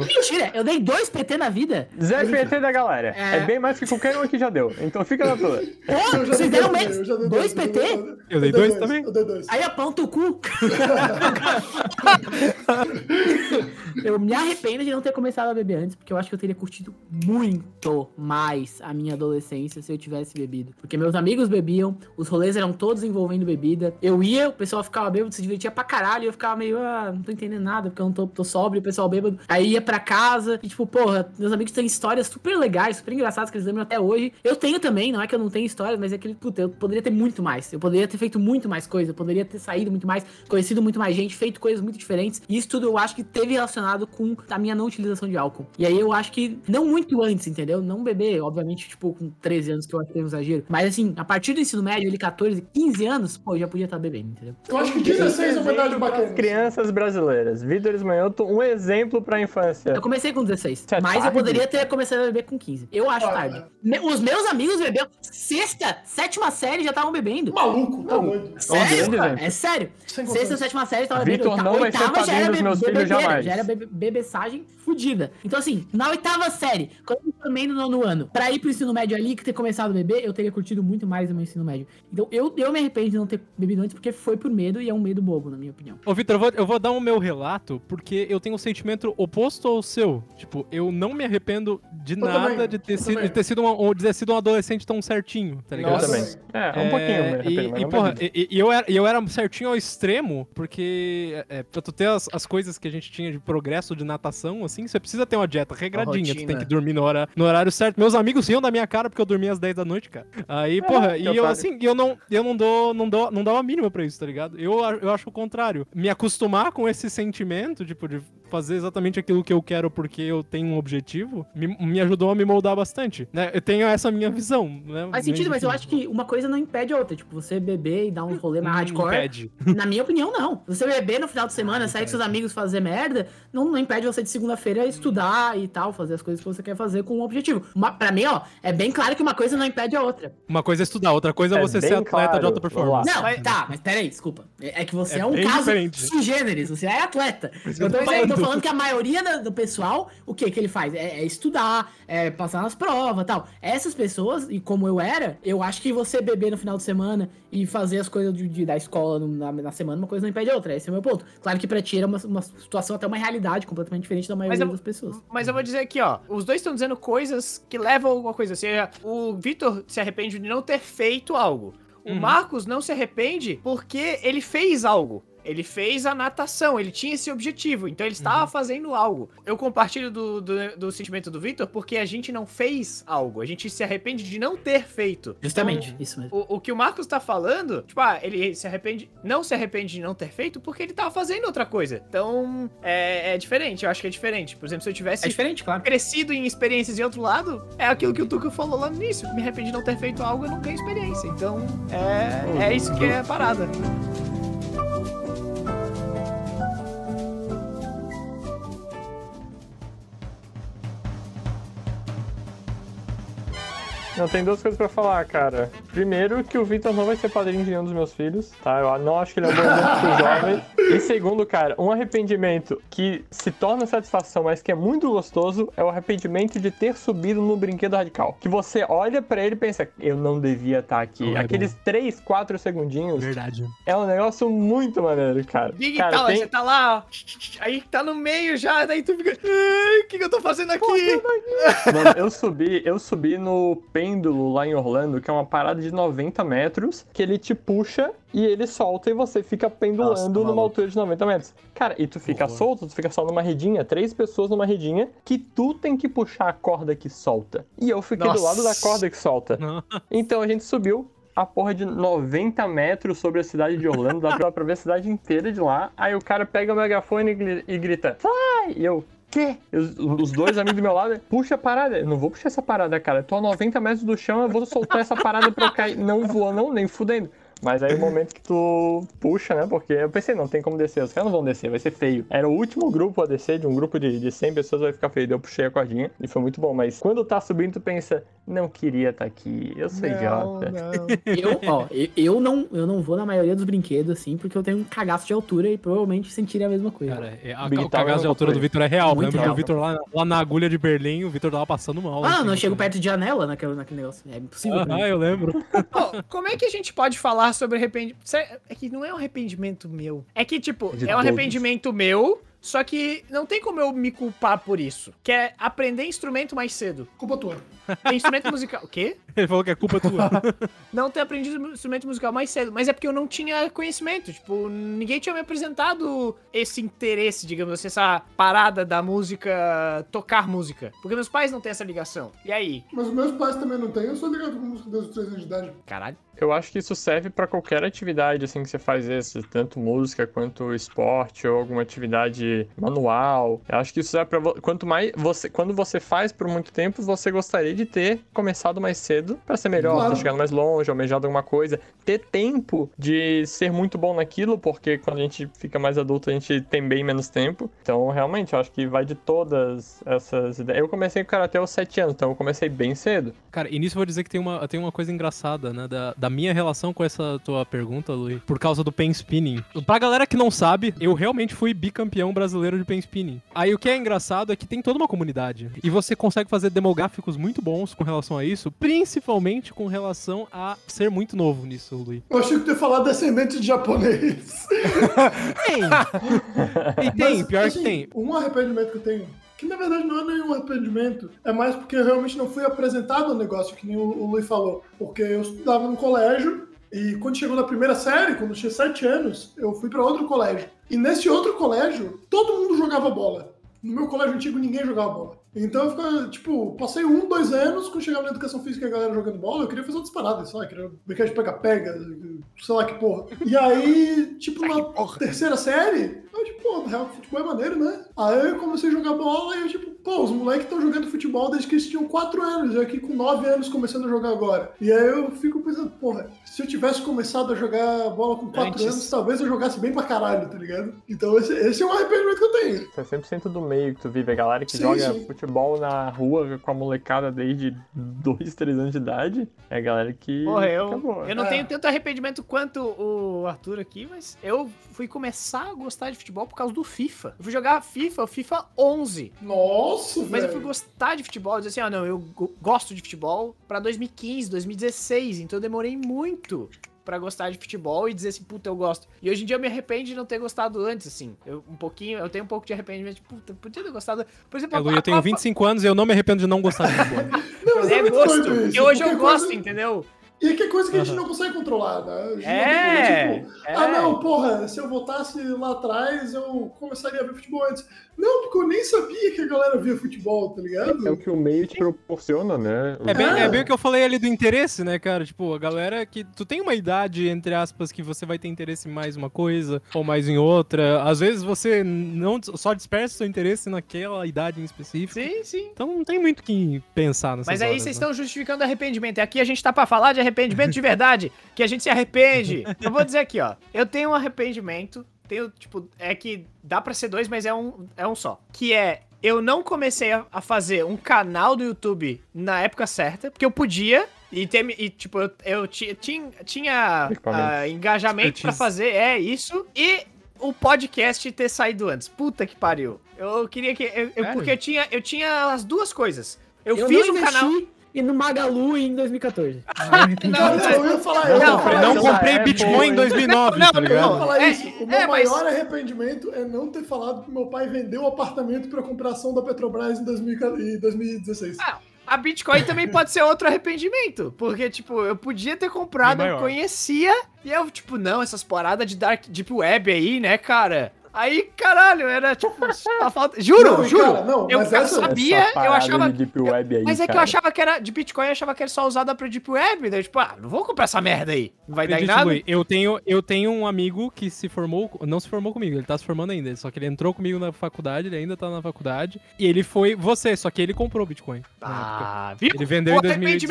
S4: Mentira, eu dei dois PT na vida.
S3: Zé PT da galera.
S4: É.
S3: É... bem mais que qualquer um aqui já deu. Então fica na tua.
S4: Pô, vocês deram
S5: dois,
S4: menos.
S5: eu já dei
S4: Dois
S5: eu já
S4: PT?
S1: Eu dei dois também?
S5: Eu dei dois.
S4: Aí aponta o cu. (laughs) eu me arrependo de não ter começado a beber antes, porque eu acho que eu teria curtido muito mais a minha adolescência se eu tivesse bebido. Porque meus amigos bebiam, os rolês eram todos envolvendo bebida. Eu ia, o pessoal ficava bêbado, se divertia pra caralho, e eu ficava meio, ah, não tô entendendo nada, porque eu não tô, tô sóbrio, o pessoal bêbado. Aí ia pra casa, e tipo, porra, meus amigos têm histórias super legais, super engraçadas, que eles lembram até hoje. Eu tenho também, não é que eu não tenho histórias, mas é que, puta, eu poderia ter muito mais. Eu poderia ter feito muito mais coisa, eu poderia ter saído muito mais, conhecido muito mais gente, feito coisas muito diferentes. E isso tudo eu acho que teve relacionado com a minha não utilização de álcool. E aí eu acho que, não muito antes, entendeu? Não beber, obviamente, tipo, com 13 anos, que eu acho que é um exagero. Mas assim, a partir do ensino médio, ele 14, 15 anos, pô, eu já podia estar bebendo, entendeu?
S5: Eu acho que 16 é uma Bacana.
S3: Crianças brasileiras. Vitor Esmanhoto, um exemplo pra infância.
S4: Eu comecei com 16,
S3: Isso é
S4: mas eu
S3: tarde?
S4: poderia ter começado a beber com 15. Eu acho
S5: Ah,
S4: tarde. Me- Os meus amigos beberam sexta, sétima série já estavam bebendo.
S5: Maluco, tá doido.
S4: Sério,
S3: grande
S4: cara? É sério. Sexta, sétima série tava
S3: Vitor
S4: bebendo.
S3: não vai ser
S4: Oitava já era
S3: dos
S4: be-
S3: meus filhos
S4: bebedeira,
S3: jamais.
S4: Já era bebe bebeçagem fudida. Então, assim, na oitava série, quando eu formei no nono ano, pra ir pro ensino médio ali, que ter começado a beber, eu teria curtido muito mais o meu ensino médio. Então, eu, eu me arrependo de não ter bebido antes, porque foi por medo e é um medo bobo, na minha opinião.
S1: Ô, Vitor, eu vou, eu vou dar o meu relato, porque eu tenho um sentimento oposto ao seu. Tipo, eu não me arrependo de
S5: Eu
S1: nada
S5: também,
S1: de, ter sido, de ter sido uma- de ter sido um adolescente tão certinho, tá ligado?
S3: Eu também. É, um pouquinho, me arrependo,
S1: e,
S3: mas
S1: e, porra, e, e eu era, e eu era certinho ao extremo, porque é, pra tu ter as, as coisas que a gente tinha de progresso de natação, assim, você precisa ter uma dieta regradinha, tu tem que dormir no, hora, no horário certo. Meus amigos riam da minha cara porque eu dormia às 10 da noite, cara. Aí, porra, e eu assim, eu não, eu não dou, não dou, não dou a mínima pra isso, tá ligado? Eu, eu acho o contrário. Me acostumar com esse sentimento, tipo, de fazer exatamente aquilo que eu quero porque eu tenho um objetivo, me, me ajudou a me moldar bastante, né? Eu tenho essa minha visão, né?
S4: Faz sentido, mas eu
S1: enfim,
S4: acho que uma coisa não impede a outra. Tipo, você beber e dar um rolê mais
S1: não
S4: hardcore.
S1: impede.
S4: Na minha opinião, não. Você beber no final de semana, sair com seus amigos fazer merda, não, não impede você de segunda-feira estudar e tal, fazer as coisas que você quer fazer com um objetivo. Uma, pra mim, ó, é bem claro que uma coisa não impede a outra.
S1: Uma coisa é estudar, outra coisa é
S3: É
S1: você ser atleta
S3: claro.
S1: de alta performance.
S4: Não, tá, mas peraí, desculpa. É, é que você é,
S1: É
S4: um
S1: bem
S4: caso generis, você é atleta.
S1: que
S4: Eu tô, eu tô
S1: falando.
S4: que a maioria do pessoal, o que que ele faz? É, é estudar, é passar nas provas tal. Essas pessoas, e como eu era, eu acho que você beber no final de semana e fazer as coisas de, de- da escola na, na semana, uma coisa não impede a outra. Esse é o meu ponto. Claro que pra ti era uma, uma situação, até uma realidade completamente diferente da maioria
S2: eu-
S4: das pessoas.
S2: Mas eu vou dizer aqui, ó. Os dois estão dizendo coisas que levam a alguma coisa. Ou seja, o Vitor se arrepende de não ter feito algo. O
S1: Uhum.
S2: Marcos não se arrepende porque ele fez algo. Ele fez a natação, ele tinha esse objetivo, então ele estava fazendo algo. Eu compartilho do, do, do sentimento do Vitor porque a gente não fez algo, a gente se arrepende de não ter feito.
S4: Justamente, isso mesmo.
S2: O, o que o Marcos tá falando, tipo, ah, ele se arrepende, não se arrepende de não ter feito porque ele tava fazendo outra coisa. Então, é, é diferente, eu acho que é diferente. Por exemplo, se eu tivesse
S4: É diferente, claro.
S2: crescido em experiências de outro lado, é aquilo que o Tuca falou lá no início. Me arrependi de não ter feito algo, eu não ganho experiência. Então, é, é isso que é a parada.
S3: Não, tem duas coisas pra falar, cara. Primeiro, que o Vitor não vai ser padrinho de nenhum dos meus filhos, tá? Eu não acho que ele é um bom exemplo jovem. E segundo, cara, um arrependimento que se torna satisfação, mas que é muito gostoso, é o arrependimento de ter subido no brinquedo radical. Que você olha pra ele e pensa, eu não devia estar aqui.
S1: Não é
S3: Aqueles 3, 4 segundinhos
S1: Verdade.
S3: é um negócio muito maneiro, cara.
S2: Big
S3: cara,
S2: tal,
S3: tem-
S2: você tá lá, ó, aí tá no meio já, daí tu fica, "Ai, o que, que eu tô fazendo aqui? (laughs)
S3: Mano, eu subi, eu subi no pêndulo lá em Orlando, que é uma parada de 90 metros, que ele te puxa e ele solta e você fica pendulando
S2: Nossa,
S3: numa
S2: maluco.
S3: altura de 90 metros. Cara, e tu fica solto, tu fica só numa redinha, três pessoas numa redinha, que tu tem que puxar a corda que solta. E eu fiquei do
S2: Nossa.
S3: lado da corda que solta.
S1: Não.
S3: Então a gente subiu a porra de 90 metros sobre a cidade de Orlando, dá pra, ver a cidade inteira de lá. Aí o cara pega o megafone e e grita, sai! E eu, quê? Os, os dois amigos do meu lado, puxa a parada. Eu não vou puxar essa parada, cara. Eu tô a 90 metros do chão, eu vou soltar essa parada pra eu cair. Não voa, não, nem fudendo. Mas aí o (laughs) momento que tu puxa, né? Porque eu pensei, não tem como descer. Os caras não vão descer, vai ser feio. Era o último grupo a descer, de um grupo de, de 100 pessoas vai ficar feio. Daí Eu puxei a cordinha e foi muito bom. Mas quando tá subindo, tu pensa, não queria estar aqui. Eu sou idiota. (laughs)
S4: Eu, ó, eu, eu não, eu não vou na maioria dos brinquedos, assim, porque eu tenho um cagaço de altura e provavelmente sentiria a mesma coisa.
S1: Cara, é, a, o cagaço
S3: é
S1: de altura do. Vitor é real.
S4: Muito
S1: Lembra que
S4: real.
S1: o Vitor lá, lá na agulha de Berlim, o Vitor tava passando mal.
S4: ah,
S1: assim,
S4: não, eu chego
S1: tipo,
S4: perto de janela naquele, naquele negócio. É impossível.
S1: Ah, eu lembro.
S2: Pô, como é que a gente pode falar sobre arrependimento? É que não é um arrependimento meu. É que, tipo,
S3: De
S2: é um
S3: todos.
S2: arrependimento meu, só que não tem como eu me culpar por isso. Que é aprender instrumento mais cedo.
S5: Culpa tua.
S2: Tem instrumento musical. O quê? (laughs)
S1: Ele falou que é culpa tua. (laughs)
S2: Não ter aprendido instrumento musical mais cedo. Mas é porque eu não tinha conhecimento. Tipo, ninguém tinha me apresentado esse interesse, digamos assim, essa parada da música, tocar música. Porque meus pais não têm essa ligação. E aí?
S5: Mas os meus pais também não têm. Eu sou ligado com música desde os 3 anos de idade.
S2: Caralho.
S3: Eu acho que isso serve pra qualquer atividade assim que você faz esse, tanto música quanto esporte ou alguma atividade manual. Eu acho que isso serve para quanto mais você, quando você faz por muito tempo, você gostaria de ter começado mais cedo pra ser melhor,
S5: Claro.
S3: ter chegado mais longe, almejado alguma coisa, ter tempo de ser muito bom naquilo, porque quando a gente fica mais adulto, a gente tem bem menos tempo. Então, realmente, eu acho que vai de todas essas ideias. Eu comecei com karatê aos 7 anos, então eu comecei bem cedo.
S1: Cara, e nisso eu vou dizer que tem uma, tem uma coisa engraçada, né? Da, da minha relação com essa tua pergunta, Luiz, por causa do pen spinning. Pra galera que não sabe, eu realmente fui bicampeão brasileiro de pen spinning. Aí o que é engraçado é que tem toda uma comunidade. E você consegue fazer demográficos muito bons com relação a isso, principalmente com relação a ser muito novo nisso, Luiz.
S5: Eu achei que tu ia falar descendente de japonês. (laughs)
S1: Tem! (laughs) e tem,
S5: Mas,
S1: pior
S5: assim,
S1: que tem.
S5: Um arrependimento que eu tenho, que na verdade não é nenhum arrependimento, é mais porque eu realmente não fui apresentado ao negócio, que nem o, o Luiz falou. Porque eu estudava no colégio e quando chegou na primeira série, quando eu tinha sete anos, eu fui pra outro colégio. E nesse outro colégio, todo mundo jogava bola. No meu colégio antigo, ninguém jogava bola. Então eu ficava, tipo, passei um, dois anos, quando chegava na educação física e a galera jogando bola, eu queria fazer outras paradas, sei lá, queria brincar de pega-pega, sei lá que porra. E aí, tipo, na terceira série, eu, tipo, pô, na real, futebol é maneiro, né? Aí eu comecei a jogar bola e eu, tipo, pô, os moleques estão jogando futebol desde que eles tinham 4 anos, eu aqui com 9 anos começando a jogar agora. E aí eu fico pensando, porra, se eu tivesse começado a jogar bola com 4
S2: Antes.
S5: anos, talvez eu jogasse bem pra caralho, tá ligado? Então esse, esse é um arrependimento que eu tenho.
S3: Isso é 100% do meio que tu vive. A galera que
S5: Sim,
S3: joga
S5: sim.
S3: futebol na rua com a molecada desde 2, 3 anos de idade é a galera que.
S2: Porra, eu,
S3: acabou.
S2: eu não
S5: É.
S2: tenho tanto arrependimento quanto o Arthur aqui, mas eu fui começar a gostar de futebol por causa do FIFA. Eu fui jogar FIFA, o FIFA 11.
S5: Nossa,
S2: Mas eu
S5: velho.
S2: fui gostar de futebol, eu disse assim, ah, não, eu go- gosto de futebol pra 2015, 2016, então eu demorei muito pra gostar de futebol e dizer assim, puta, eu gosto. E hoje em dia eu me arrependo de não ter gostado antes, assim. Eu, um pouquinho, eu tenho um pouco de arrependimento, de, puta, podia ter gostado. Por exemplo,
S1: É,
S2: a-
S1: Lu, eu tenho
S2: Copa-
S1: 25 anos e eu não me arrependo de não gostar de futebol. (laughs)
S5: Não, mas
S2: É
S5: muito
S2: gosto,
S5: isso,
S2: porque hoje eu gosto,
S5: coisa-
S2: entendeu?
S5: E que é coisa que a gente
S1: Aham.
S5: não consegue controlar, né? A gente não
S2: É,
S5: tipo,
S2: é.
S5: ah não, porra, se eu voltasse lá atrás, eu começaria a ver futebol antes. Não, porque eu nem sabia que a galera via futebol, tá ligado?
S3: É o que o meio te proporciona, né?
S1: É bem,
S5: Ah.
S1: é bem o que eu falei ali do interesse, né, cara? Tipo, a galera que. Tu tem uma idade, entre aspas, que você vai ter interesse em mais uma coisa ou mais em outra. Às vezes você não só dispersa seu interesse naquela idade em específico.
S2: Sim, sim.
S1: Então não tem muito o que pensar nessas
S2: Mas aí
S1: horas,
S2: vocês
S1: né?
S2: estão justificando arrependimento. E aqui a gente tá pra falar de arrependimento de verdade, que a gente se arrepende. (laughs) Eu vou dizer aqui, ó. Eu tenho um arrependimento, tenho, tipo, é que dá pra ser dois, mas é um, é um só. Que é eu não comecei a, a fazer um canal do YouTube na época certa, porque eu podia. E, ter, e tipo, eu, eu ti- tinha, tinha ah, engajamento pra
S1: Expertise.
S2: fazer, é isso. E o podcast ter saído antes. Puta que pariu. Eu queria que. eu- eu- porque eu tinha, eu tinha as duas coisas. Eu,
S4: Eu
S2: fiz
S4: não
S2: um
S4: investi
S2: canal.
S4: E no Magalu em 2014.
S5: Não, não, eu ia falar,
S2: Não,
S5: falar
S1: Não comprei
S3: Apple,
S1: Bitcoin em
S3: hein?
S1: 2009,
S2: Não,
S1: tá
S2: não,
S5: Eu ia
S1: ligado?
S5: falar
S2: É,
S5: isso. O meu
S2: é, mas-
S5: maior arrependimento é não ter falado que meu pai vendeu o apartamento pra comprar ação da Petrobras em 2000 e 2016.
S2: Ah, A Bitcoin também pode ser outro arrependimento. Porque, tipo, eu podia ter comprado, eu conhecia. E eu, tipo, não, essas paradas de Dark Deep Web aí, né, cara? Aí, caralho, era tipo. a falta... Juro,
S5: Não,
S2: juro.
S5: cara, não,
S2: eu
S5: mas
S2: eu
S5: essa-
S2: sabia,
S3: Essa
S2: eu achava.
S3: de Deep Web aí,
S2: Mas é que eu
S3: cara.
S2: achava que era de Bitcoin, eu achava que era só usada pra Deep Web. Daí, tipo, ah, não vou comprar essa merda aí. Não vai dar em
S1: Acredite,
S2: nada.
S1: Eu tenho, eu tenho um amigo que se formou, não se formou comigo, ele tá se formando ainda, só que ele entrou comigo na faculdade, ele ainda tá na faculdade, e ele foi você, só que ele comprou Bitcoin.
S2: Ah, viu?
S1: Ele vendeu
S2: o
S1: em 2018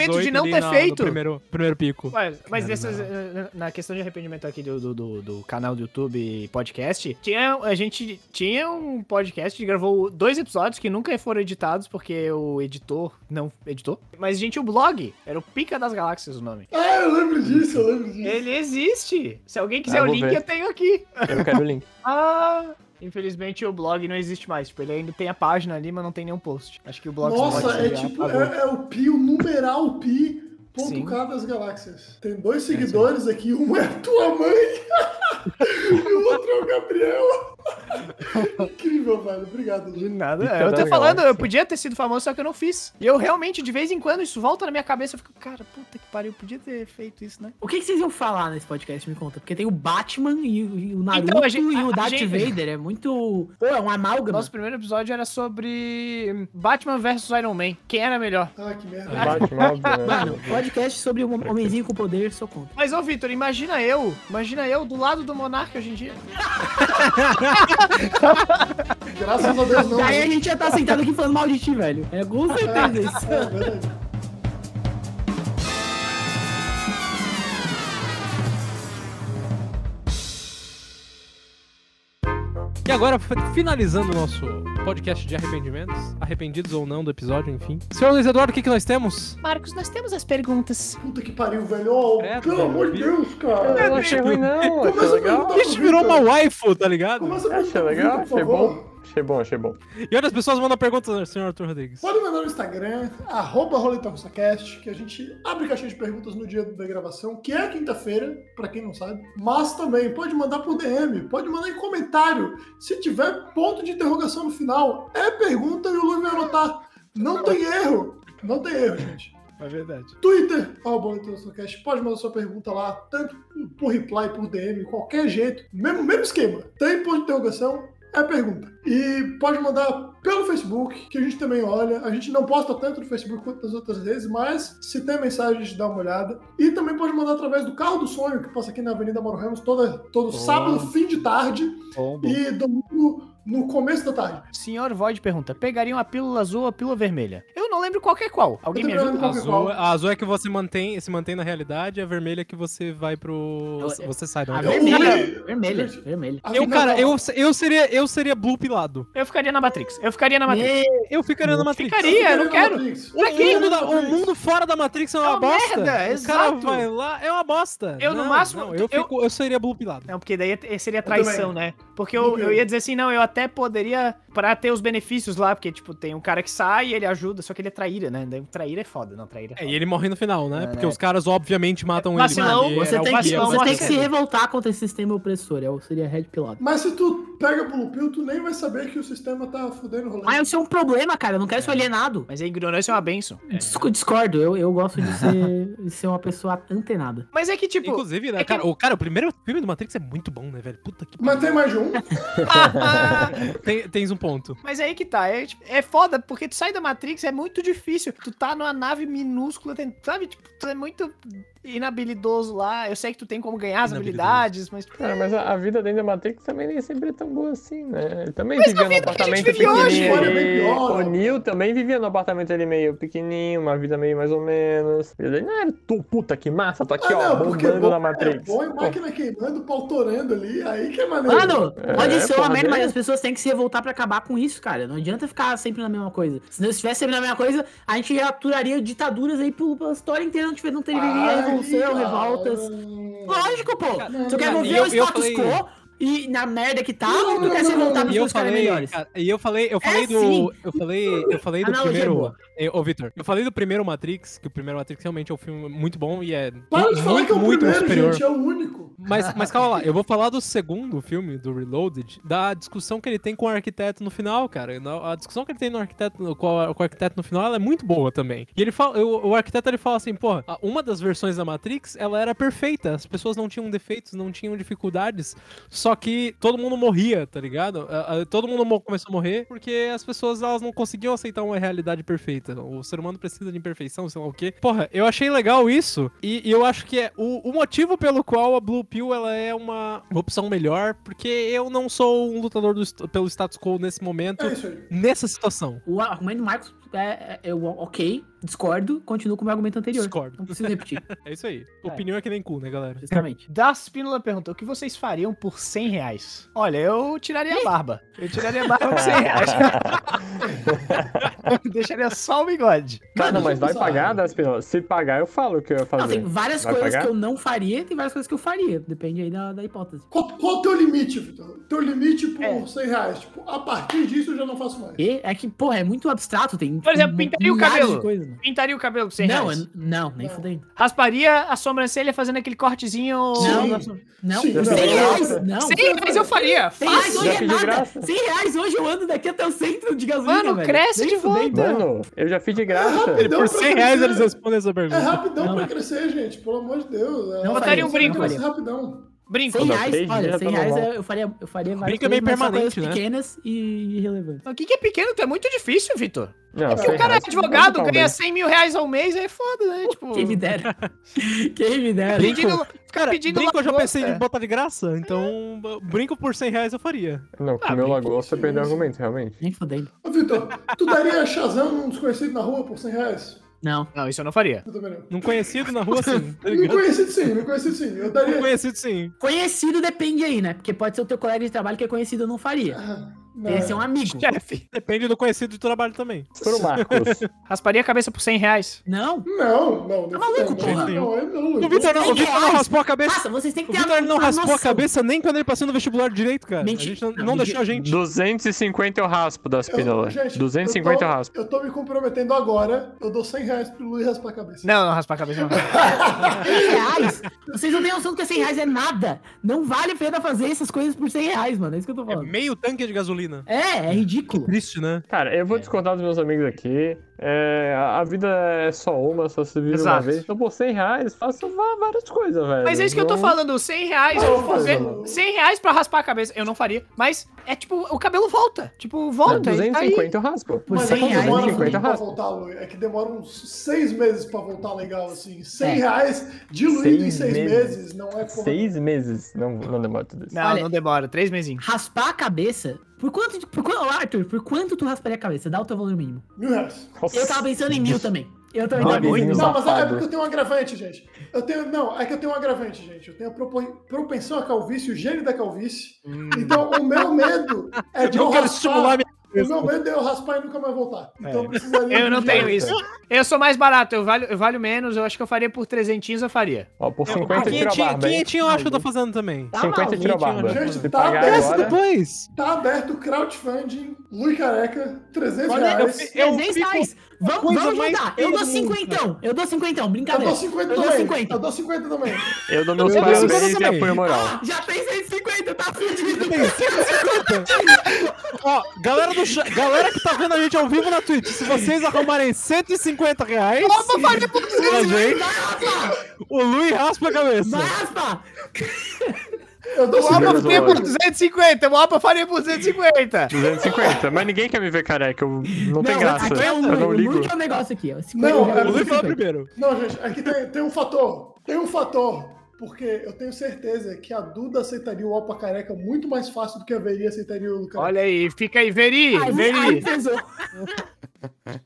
S2: arrependimento de não ter
S1: na-
S2: feito.
S1: No primeiro, primeiro pico.
S2: Ué, mas
S1: não.
S2: eh, na questão de arrependimento aqui do, do, do, do canal do YouTube e podcast, tinha, a gente tinha um podcast que gravou dois episódios que nunca foram editados porque o editor não editou. Mas a gente tinha o blog, era o Pica das Galáxias o nome.
S5: Ah, eu lembro disso, eu lembro disso.
S2: Ele existe. Se alguém quiser
S3: Ah,
S2: o link,
S3: ver.
S2: eu tenho aqui.
S3: Eu quero o link. (laughs)
S2: Ah, infelizmente o blog não existe mais. Tipo, ele ainda tem a página ali, mas não tem nenhum post. Acho que o blog
S5: Nossa, é tipo, é, é o pi, o numeral pi. Ponto. K das galáxias. Tem dois seguidores aqui, um é tua mãe (laughs) e (laughs) o outro é o Gabriel. (laughs) Incrível, velho. Obrigado,
S2: De nada. É, eu tô falando, eu podia ter sido famoso, só que eu não fiz. E eu realmente, de vez em quando, isso volta na minha cabeça. Eu fico, cara, puta que pariu, eu podia ter feito isso, né?
S4: O que, que vocês iam falar nesse podcast? Me conta. Porque tem o Batman e, o- e o Naruto
S2: Então, gente-
S4: e o Darth
S2: gente-
S4: Vader. É muito. Pô, é um amálgama.
S2: Nosso primeiro episódio era sobre Batman vs Iron Man. Quem era melhor?
S5: Ah, que merda.
S3: Batman, (laughs) óbvio, né?
S4: Mano, podcast sobre o homenzinho com poder, sou contra.
S2: Mas, ô, Vitor, imagina eu. Imagina eu do lado do Monark hoje em dia. (laughs)
S5: Graças a Deus não.
S4: Daí a gente já tá sentado aqui falando mal de ti, velho. É com certeza isso.
S5: É verdade.
S1: E agora, finalizando o nosso podcast de arrependimentos, arrependidos ou não do episódio, enfim. Senhor Luiz Eduardo, o que, que nós temos?
S2: Marcos, nós temos as perguntas.
S5: Puta que pariu, velho. Oh,
S1: É,
S5: pelo amor de Deus,
S3: Eu
S5: cara.
S3: não achei ruim, não. Achei
S5: Começa a
S3: legal.
S1: A gente virou uma waifu, tá ligado?
S5: Começa a
S3: Achei legal, achei bom. Achei bom, achei bom.
S1: E outras pessoas mandam perguntas, senhor Arthur Rodrigues.
S5: Pode mandar no Instagram, arroba RoletaRussaCast, que a gente abre caixinha de perguntas no dia da gravação, que é quinta-feira, pra quem não sabe. Mas também pode mandar por DM, pode mandar em comentário. Se tiver ponto de interrogação no final, é pergunta e o Lu vai anotar. Não tem erro. Não tem erro, gente.
S2: É verdade.
S5: Twitter, arroba RoletaRussaCast, pode mandar sua pergunta lá, tanto por reply, por DM, qualquer jeito. Mesmo, mesmo esquema. Tem ponto de interrogação, é pergunta. E pode mandar pelo Facebook, que a gente também olha. A gente não posta tanto no Facebook quanto nas outras vezes, mas se tem mensagem, a gente dá uma olhada. E também pode mandar através do Carro do Sonho, que passa aqui na Avenida Mauro Ramos toda, todo sábado, fim de tarde,
S2: Bom,
S5: e domingo no começo da tarde.
S2: Senhor Void pergunta: pegariam a pílula azul ou a pílula vermelha? Eu não lembro qual que é qual. Alguém me ajuda?
S5: é
S1: Azul, a azul é que você mantém, se mantém na realidade, a vermelha é que você vai pro.
S4: Eu-
S1: Você sai da
S4: A
S1: realidade.
S5: Eu-
S4: vermelha, vermelha, vermelha.
S5: a
S1: Eu, cara, eu, eu seria, eu seria blue pilado.
S2: Eu ficaria na Matrix. Eu ficaria na Matrix.
S1: Eu ficaria na Matrix.
S2: Ficaria, eu não quero.
S1: O mundo, da- o mundo fora da Matrix é uma,
S2: É uma
S1: bosta.
S2: merda,
S1: o cara
S2: exato.
S1: vai lá, é uma bosta.
S2: Eu, no
S1: Não,
S2: máximo,
S1: não, eu,
S2: eu-
S1: fico- eu seria blue pilado.
S2: Não, porque daí é- seria traição, né? Porque eu, eu ia dizer assim, não, eu até poderia, pra ter os benefícios lá, porque, tipo, tem um cara que sai e ele ajuda, só que ele é traíra, né? Traíra é foda, não, traíra é
S1: É, e ele morre no final, né?
S2: É,
S1: Porque
S2: né?
S1: os caras obviamente matam
S2: Vacilão,
S1: ele.
S4: Você
S1: o
S4: tem que,
S2: vacilão
S4: você
S2: morre
S4: tem que se revoltar contra esse sistema opressor. Eu seria Red Pilado.
S5: Mas se tu pega Blue Pill, tu nem vai saber que o sistema tá fudendo o rolê.
S4: Mas isso é um problema, cara. Eu não quero ser alienado.
S2: Mas a ignorância é uma benção.
S4: Dis- Discordo. Eu, eu gosto de ser, de ser uma pessoa antenada.
S2: Mas é que, tipo...
S1: Inclusive, né,
S2: é que-
S1: cara, o, cara, o primeiro filme do Matrix é muito bom, né, velho? Puta que
S5: Mas tem mais de um? (laughs)
S1: Tem, tens um ponto.
S2: Mas aí que tá, é, tipo, é foda, porque tu sai da Matrix, é muito difícil. Tu tá numa nave minúscula, sabe? Tipo, tu é muito. Inabilidoso lá. Eu sei que tu tem como ganhar as habilidades, mas.
S3: Cara, mas a, a vida dentro da Matrix também nem sempre é tão boa assim, né? Ele também
S2: Mas
S3: vivia
S2: a
S3: num
S2: vida que a gente
S3: apartamento pequenininho. ali.
S5: pior,
S3: o. Neo também vivia num apartamento ali meio pequenininho, uma vida meio mais ou menos. Ele, não, tu, puta que massa, tô aqui,
S5: Ah,
S3: ó,
S5: não,
S3: bombando
S5: bom,
S3: na
S5: é
S3: Matrix.
S5: bom e
S3: Pô,
S5: máquina queimando, pau torando ali, aí que é maneiro.
S4: Mano,
S3: É,
S4: pode ser uma merda,
S3: né?
S4: mas as pessoas têm que se revoltar pra acabar com isso, cara. Não adianta ficar sempre na mesma coisa. Se não estivesse sempre na mesma coisa, a gente aturaria ditaduras aí pela história inteira, não, tiver, não teria
S5: Ai, cara.
S4: revoltas. Lógico, pô.
S5: Não,
S4: Tu quer
S5: não,
S4: mover
S1: eu-
S4: o status quo e na merda que tá,
S5: Não,
S4: ou tu
S5: não,
S4: quer se
S5: não,
S4: revoltar
S5: não,
S1: E
S4: pros
S1: eu falei,
S4: melhores?
S1: e eu falei, eu falei do,
S4: sim.
S1: eu falei, eu falei do
S4: Analogia
S1: primeiro,
S4: boa.
S1: Eh, ô Victor, eu falei do primeiro Matrix, que o primeiro Matrix realmente é um filme muito bom e é
S5: Para de falar que é o
S1: muito
S5: primeiro,
S1: superior.
S5: gente, é o único.
S1: Mas, (laughs) mas calma lá, eu vou falar do segundo filme, do Reloaded, da discussão que ele tem com o arquiteto no final, cara. A discussão que ele tem no arquiteto, com, o- arquiteto no final, ela é muito boa também. E ele fala, o, o arquiteto ele fala assim, porra, a- uma das versões da Matrix, ela era perfeita, as pessoas não tinham defeitos, não tinham dificuldades, só que todo mundo morria, tá ligado? Todo mundo começou a morrer porque as pessoas elas não conseguiam aceitar uma realidade perfeita. O ser humano precisa de imperfeição, sei lá o quê. Porra, eu achei legal isso e, e eu acho que é o, o motivo pelo qual a Blue Pill ela é uma opção melhor, porque eu não sou um lutador do pelo status quo nesse momento,
S5: É
S1: nessa situação.
S4: O argumento do Marcos é, é, eu, ok, discordo, continuo com o meu argumento anterior.
S1: Discordo.
S4: Não preciso repetir, (laughs)
S1: É isso aí.
S4: É.
S1: Opinião é que nem cu, né, galera?
S4: justamente. (laughs)
S2: Da Spínola perguntou: o que vocês fariam por 100 reais? Olha, eu tiraria a barba. Eu tiraria a barba por 100 reais. (laughs) Deixaria só o bigode.
S3: Cara,
S5: Mano,
S3: mas vai pagar das pilotas? Se pagar, eu falo o que eu ia fazer.
S4: Não, tem várias
S3: Vai
S4: coisas
S3: pagar?
S4: que eu não faria, tem várias coisas que eu faria. Depende aí da, da hipótese.
S5: Qual, qual o teu limite, Vitor? Teu limite por
S2: É.
S5: 100 reais. Tipo, a partir disso eu já não faço mais.
S4: E é que, porra, é muito abstrato, tem.
S2: Por exemplo,
S4: tipo,
S2: pintaria o cabelo.
S4: coisas.
S2: Pintaria o cabelo por 100
S4: Não,
S2: reais.
S4: não, nem fudendo.
S2: Rasparia a sobrancelha fazendo aquele cortezinho.
S4: Não,
S5: Sim.
S4: não, não.
S5: Sim,
S4: por
S5: não.
S4: 100 reais, não.
S2: 100 reais eu faria.
S4: 100 reais hoje é nada.
S3: graça.
S4: 100 reais hoje eu ando daqui até o centro de gasolina,
S2: Mano,
S4: velho.
S2: cresce
S4: Nem
S2: de volta.
S3: Mano, eu já fiz de graça.
S5: Rapidão
S1: Por
S5: pra
S1: 100 reais eles respondem essa
S5: É
S1: pergunta.
S5: rapidão
S4: Não,
S5: pra crescer, gente. Pelo amor de Deus. É
S4: Não
S2: Botaria um brinco.
S5: rapidão.
S2: Brinco.
S4: 100
S3: Não,
S4: reais,
S3: três
S4: olha,
S3: dias
S4: 100
S3: tá
S4: reais
S3: normal.
S4: eu faria, eu faria várias
S1: é meio
S4: coisas, coisas
S1: né?
S4: pequenas e irrelevantes.
S2: O que, que é pequeno? Tu é muito difícil, Vitor.
S3: Não,
S2: Porque o
S3: 100
S2: cara é
S3: reais,
S2: advogado, ganha 100 mil reais ao mês, aí é foda, né? Tipo,
S4: Quem me dera. (laughs) Quem me dera.
S2: Pedindo,
S1: Cara,
S2: pedindo
S1: brinco eu já
S2: lagosta.
S1: pensei em botar de graça, então brinco por 100 reais eu faria.
S3: Não, com
S2: Ah,
S3: o meu lagosta perdeu argumento, realmente.
S4: Nem fudendo.
S5: Ô, Vitor, tu daria Shazam num desconhecido na rua por 100 reais?
S4: Não.
S2: Não, isso eu não faria.
S5: Eu também não.
S1: Num conhecido na rua, (laughs) sim. Tá
S5: conhecido sim, conhecido sim. Eu
S1: Num
S5: daria.
S1: conhecido, sim.
S4: Conhecido depende aí, né? Porque pode ser o teu colega de trabalho que é conhecido, eu não faria.
S5: Ah, não.
S4: Que ser um amigo.
S2: Chefe.
S1: Depende do conhecido de trabalho também.
S3: Pro Marcos. (laughs)
S2: Rasparia a cabeça por 100 reais.
S4: Não.
S5: Não, não.
S4: Tá maluco, porra?
S5: Não, não, não,
S1: O Vitor não, o
S4: 100
S1: Vitor não raspou a cabeça.
S4: Nossa, vocês têm que
S1: O
S4: ter
S1: Vitor ele não raspou a cabeça nem quando ele passou no vestibular direito, cara.
S4: Mentira.
S1: A gente não,
S4: Não,
S1: não deixou a gente.
S3: 250 eu raspo das
S5: Eu-
S3: pílulas.
S5: gente,
S3: 250
S5: eu
S3: eu
S5: tô,
S3: raspo.
S5: eu tô me comprometendo agora. Eu dou 100 reais pro Luiz raspar a cabeça.
S2: Não, não raspar a cabeça não. (laughs)
S4: 100 reais? Vocês não têm noção do que 100 reais é nada. Não vale a pena fazer essas coisas por 100 reais, mano. É isso que eu tô
S1: É
S4: falando.
S1: meio tanque de gasolina.
S4: É, é ridículo.
S1: Triste, né?
S3: Cara, eu vou discordar dos meus amigos aqui. É, a vida é só uma, só se vive uma
S2: Exato.
S3: vez. Então, por 100 reais, faça va- várias coisas, velho.
S2: Mas é isso que eu tô falando, 100 reais, eu vou fazer
S5: Não.
S2: 100 reais pra raspar a cabeça. Eu não faria, mas é tipo, o cabelo volta. Tipo, volta. e tá aí.
S3: 250 eu raspo.
S4: Por
S5: Mas
S4: 100
S5: é que
S4: reais,
S5: demora
S4: nem
S5: muito
S3: fudendo.
S5: pra voltar. É que demora uns seis meses pra voltar legal, assim. 100
S4: É.
S5: reais diluído em
S3: Seis
S5: seis
S3: meses.
S5: meses. não é porra.
S3: Seis meses. Não, não demora tudo isso.
S2: Não,
S4: Olha-
S2: não demora, três mesinhos.
S4: Raspar a cabeça. Por quanto, por quanto, Ô, Arthur, por quanto tu rasparia a cabeça? Dá o teu valor mínimo.
S5: Mil reais.
S4: Eu tava pensando em mil também. Eu também
S3: Não,
S4: tava pensando em mil.
S5: Não, mas é- porque eu tenho um agravante, gente. Eu tenho. Não, é que eu tenho um agravante, gente. Eu tenho propensão à calvície, o gênio da calvície. Então, o meu medo é de
S1: Eu
S5: eu,
S1: não quero
S5: raspar.
S1: estimular minha
S5: meu medo é eu raspar e nunca mais voltar. Então, eu precisaria.
S2: Eu não
S5: de
S2: tenho isso. Eu sou mais barato, eu valho, eu valho menos, eu acho que eu faria por 300, eu faria.
S3: Ó, por 50 tira a
S1: Quinhentinho
S3: barba, hein?
S1: quinhentinho eu acho que eu tô fazendo também.
S4: Tá
S3: 50
S4: maluco,
S3: tira a barba.
S5: gente. Tá
S3: agora...
S1: depois.
S5: Tá aberto o crowdfunding, Lui Careca, 300
S4: Olha, eu
S5: reais.
S4: fiz
S1: eu
S4: 300
S1: fico
S4: reais. Vamos, vamos. Eu dou 50. Eu dou 50,
S5: Eu
S4: brincadeira.
S5: dou 50
S4: Eu dou
S5: também.
S4: 50.
S5: Eu dou 50 também.
S3: Eu dou meus
S1: Eu dou
S3: parabéns
S1: 50
S3: e
S1: também.
S3: apoio moral.
S4: Ah, já tem 150, tá fudido.
S1: Tem 150. (laughs) Ó, galera, do cha- galera que tá vendo a gente ao vivo na Twitch, se vocês arrumarem 150 reais,
S2: Opa,
S1: pra gente, o Lui raspa a cabeça.
S4: Vai raspar!
S5: Eu dou
S2: O
S5: 50
S2: faria por
S3: lógico.
S2: 250, o Alpa faria por 250.
S3: 250. Mas ninguém quer me ver careca. Eu... Não, tem
S4: Não,
S3: graça.
S4: aqui é o
S3: Eu não ligo.
S4: É o negócio aqui, ó. 50,
S5: Não,
S4: eu
S5: é
S1: O Lui fala
S4: 50.
S1: primeiro.
S5: Não, gente, aqui tem, tem um fator. Tem um fator, porque eu tenho certeza que a Duda aceitaria o Opa Careca muito mais fácil do que a Veri aceitaria o Careca.
S2: Olha aí, fica aí, Veri,
S4: aí
S2: Veri.
S4: pesou.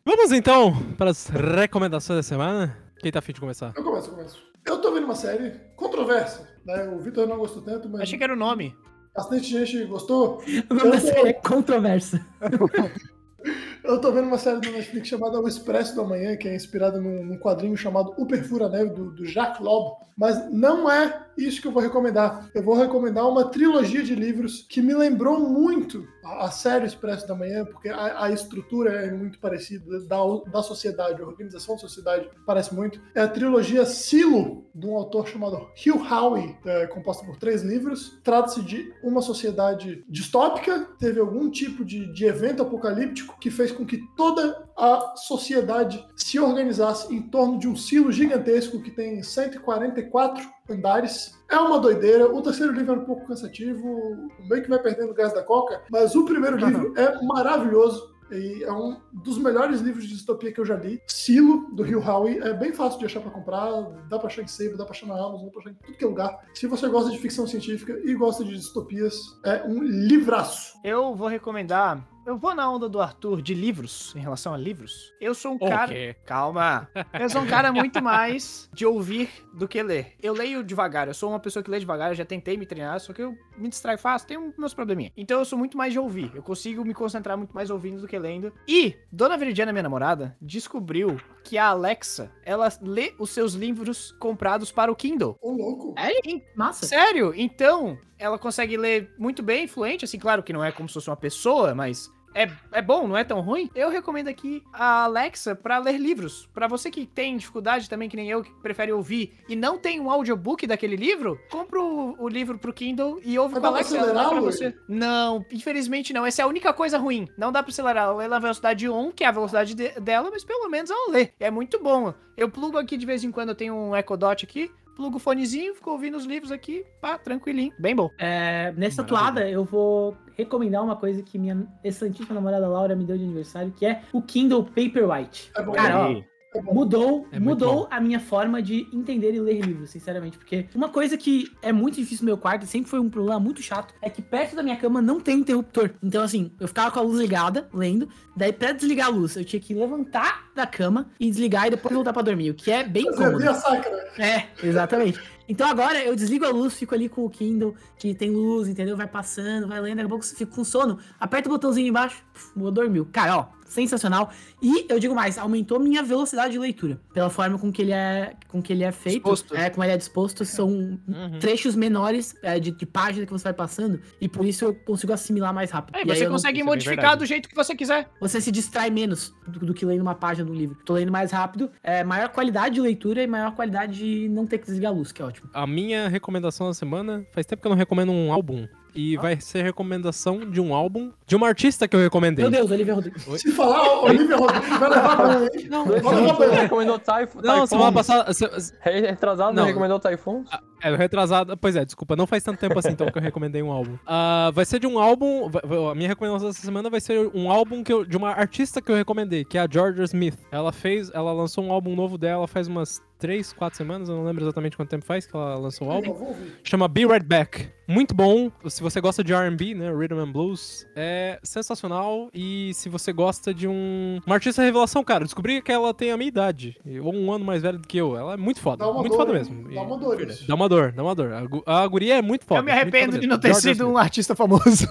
S1: Vamos então para as recomendações da semana. Quem tá afim de começar?
S5: Eu começo, eu começo. Eu tô vendo uma série controversa, né? O Vitor não gostou tanto, mas
S2: Achei que era o nome.
S5: bastante gente gostou. (laughs)
S4: O nome da série é controversa. (laughs)
S5: Eu tô vendo uma série do Netflix chamada O Expresso da Manhã, que é inspirada num, num quadrinho chamado O Perfura Neve, do, do Jacques Lob. Mas não é isso que eu vou recomendar. Eu vou recomendar uma trilogia de livros que me lembrou muito a, a série Expresso da Manhã, porque a, a estrutura é muito parecida da, da sociedade, a organização da sociedade parece muito. É a trilogia Silo, de um autor chamado Hugh Howey, é, composta por três livros. Trata-se de uma sociedade distópica, teve algum tipo de, de evento apocalíptico que fez com que toda a sociedade se organizasse em torno de um silo gigantesco que tem 144 andares. É uma doideira. O terceiro livro é um pouco cansativo, meio que vai perdendo o gás da coca, mas o primeiro livro é maravilhoso. E é um dos melhores livros de distopia que eu já li. Silo, do Rio Howie. É bem fácil de achar pra comprar. Dá pra achar em Sebo, dá pra achar na Amazon, dá pra achar em tudo que é lugar. Se você gosta de ficção científica e gosta de distopias, é um livraço.
S2: Eu vou recomendar. Eu vou na onda do Arthur de livros, em relação a livros. Eu sou um cara.
S1: Ok.
S2: Calma. Eu sou um cara muito mais de ouvir do que ler. Eu leio devagar, eu sou uma pessoa que lê devagar, eu já tentei me treinar, só que eu me distraio fácil, tenho meus probleminha. Então eu sou muito mais de ouvir. Eu consigo me concentrar muito mais ouvindo do que lendo. E Dona Veridiana, minha namorada, descobriu que a Alexa, ela lê os seus livros comprados para o Kindle.
S5: Ô, louco.
S4: É? Massa.
S2: Sério? Então, ela consegue ler muito bem, fluente, assim, claro que não é como se fosse uma pessoa, mas é, é bom, não é tão ruim. Eu recomendo aqui a Alexa para ler livros. Para você que tem dificuldade também, que nem eu, que prefere ouvir e não tem um audiobook daquele livro, compra o, o livro pro Kindle e ouve com a Alexa.
S5: Acelerar,
S2: pra você. Não, infelizmente não. Essa é a única coisa ruim. Não dá pra acelerar. Ela lê na velocidade 1, que é a velocidade de- dela, mas pelo menos ela lê. É muito bom. Eu plugo aqui de vez em quando, eu tenho um Echo Dot aqui. Plugo o fonezinho, fico ouvindo os livros aqui, pá, tranquilinho. Bem bom.
S4: É, nessa
S1: Maravilha.
S4: toada, eu vou recomendar uma coisa que minha excelentíssima namorada Laura me deu de aniversário, que é o Kindle Paperwhite.
S5: É bom.
S4: Cara, ó. Mudou,
S1: É
S4: mudou a minha forma de entender e ler livros, sinceramente. Porque uma coisa que é muito difícil no meu quarto, e sempre foi um problema muito chato, é que perto da minha cama não tem interruptor. Então, assim, eu ficava com a luz ligada, lendo, daí pra desligar a luz, eu tinha que levantar da cama e desligar e depois voltar pra dormir, o que é bem cômodo.
S5: sacra.
S4: É, exatamente. Então agora eu desligo a luz, fico ali com o Kindle, que tem luz, entendeu? Vai passando, vai lendo, daqui a pouco você fica com sono, aperta o botãozinho embaixo, puf, vou dormir. Cara, ó, sensacional. E eu digo mais, aumentou minha velocidade de leitura, pela forma com que ele é, com que ele é feito.
S2: Disposto.
S4: É, como ele é disposto, são
S1: Uhum.
S4: trechos menores é, de, de página que você vai passando, e por isso eu consigo assimilar mais rápido.
S2: Aí
S4: E
S2: você
S4: não-
S2: consegue
S1: isso é
S2: modificar
S1: verdade.
S2: do jeito que você quiser.
S4: você se distrai menos do, do que lendo uma página do livro. Tô lendo mais rápido, é maior qualidade de leitura e maior qualidade de não ter que desligar a luz, que é ótimo.
S1: A minha recomendação da semana, faz tempo que eu não recomendo um álbum. E vai ser recomendação de um álbum de uma artista que eu recomendei.
S4: Meu Deus, Olivia Rodrigo.
S1: Oi?
S5: Se falar, Olivia Rodrigo vai levar hein?
S1: Não,
S5: Vai levar
S3: Você
S5: banho.
S3: recomendou Typhoon?
S1: não semana passada. se-
S3: Re- Retrasado, não
S1: Não.
S3: recomendou Typhoon?
S1: É, retrasado. Pois é, desculpa, não faz tanto tempo assim então que eu recomendei um álbum. Ah, vai ser de um álbum. A minha recomendação dessa semana vai ser um álbum que eu- de uma artista que eu recomendei, que é a Georgia Smith. Ela fez. Ela lançou um álbum novo dela faz umas 3, 4 semanas, eu não lembro exatamente quanto tempo faz que ela lançou o álbum. Chama Be Right Back. Muito bom. Se você gosta de R&B, né, Rhythm and Blues, é sensacional. E se você gosta de um uma artista revelação, cara, descobri que ela tem a minha idade, ou um ano mais velha do que eu. Ela é muito foda, muito
S5: dor,
S1: foda mesmo.
S5: Dá
S1: E-
S5: uma dor isso.
S1: Dá uma dor, dá uma dor. A, gu- a guria é muito foda.
S2: eu me arrependo de não ter
S1: Georgia
S2: sido
S1: Smith.
S2: um artista famoso.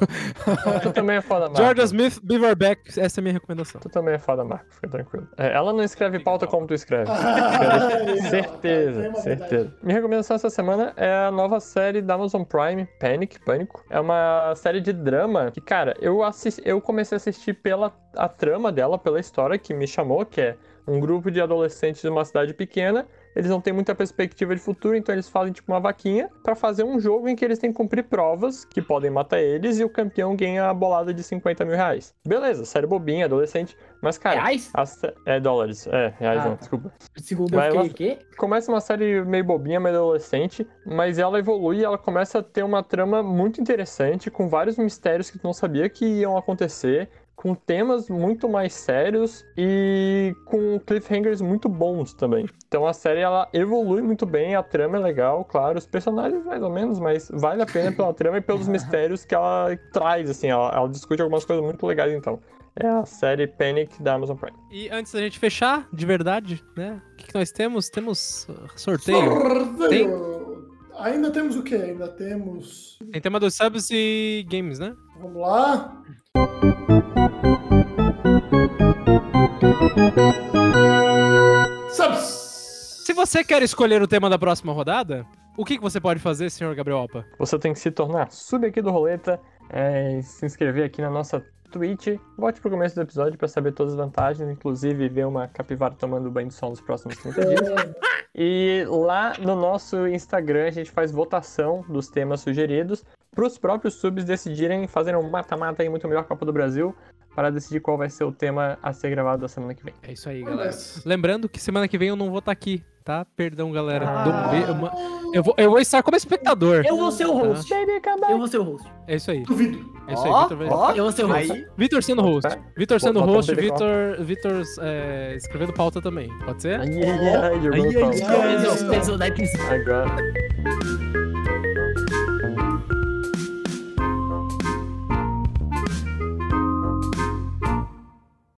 S2: (laughs)
S3: Tu também é foda, Marco.
S1: Georgia Smith, Be Right Back, essa é a minha recomendação.
S3: Tu também é foda, Marco. Fica tranquilo. É, ela não escreve pauta como tu escreve. (laughs) Certeza, certeza. Minha recomendação essa semana é a nova série da Amazon Prime, Panic, Pânico. É uma série de drama que, cara, eu, assisti, eu comecei a assistir pela a trama dela, pela história que me chamou, que é um grupo de adolescentes de uma cidade pequena. Eles não têm muita perspectiva de futuro, então eles fazem tipo uma vaquinha pra fazer um jogo em que eles têm que cumprir provas que podem matar eles e o campeão ganha a bolada de 50 mil reais. Beleza, série bobinha, adolescente, mas cara,
S4: Reais?
S3: sé- é dólares, é, reais
S4: Ah,
S3: não,
S4: tá.
S3: desculpa.
S4: Segundo eu
S3: Vai
S4: fiquei quê?
S3: Começa uma série meio bobinha, meio adolescente, mas ela evolui e ela começa a ter uma trama muito interessante, com vários mistérios que tu não sabia que iam acontecer, com temas muito mais sérios e com cliffhangers muito bons também. Então a série ela evolui muito bem, a trama é legal, claro, os personagens mais ou menos, mas vale a pena pela trama e pelos (laughs) mistérios que ela traz, assim, ela, ela discute algumas coisas muito legais então. É a série Panic da Amazon Prime.
S1: E antes da gente fechar, de verdade, né? O que, que nós temos? Temos uh, sorteio.
S5: Sorteio. Ainda temos o quê? Ainda temos.
S1: Tem tema dos subs e games, né?
S5: Vamos lá. Subs!
S1: Se você quer escolher o tema da próxima rodada, o que, que você pode fazer, senhor Gabriel Opa?
S3: Você tem que se tornar sub aqui do Roleta, é, se inscrever aqui na nossa Twitch. Volte pro começo do episódio para saber todas as vantagens, inclusive ver uma capivara tomando banho de sol nos próximos 30 dias. (laughs) E lá no nosso Instagram a gente faz votação dos temas sugeridos para os próprios subs decidirem fazer um mata-mata aí muito melhor Copa do Brasil para decidir qual vai ser o tema a ser gravado da semana que vem.
S1: É isso aí, galera. Lembrando que semana que vem eu não vou estar aqui, tá? Perdão, galera.
S3: Ah.
S1: Um eu, vou, eu vou estar como espectador.
S4: Eu vou ser o host. Eu vou ser o host.
S1: É isso aí.
S5: Duvido.
S1: É isso aí, Vitor vai...
S4: Eu vou ser o host.
S2: aí,
S1: Vitor sendo host.
S3: É.
S1: Vitor sendo host,
S3: um.
S1: Vitor, Vitor é, escrevendo pauta também. Pode ser?
S4: Né?
S3: Agora.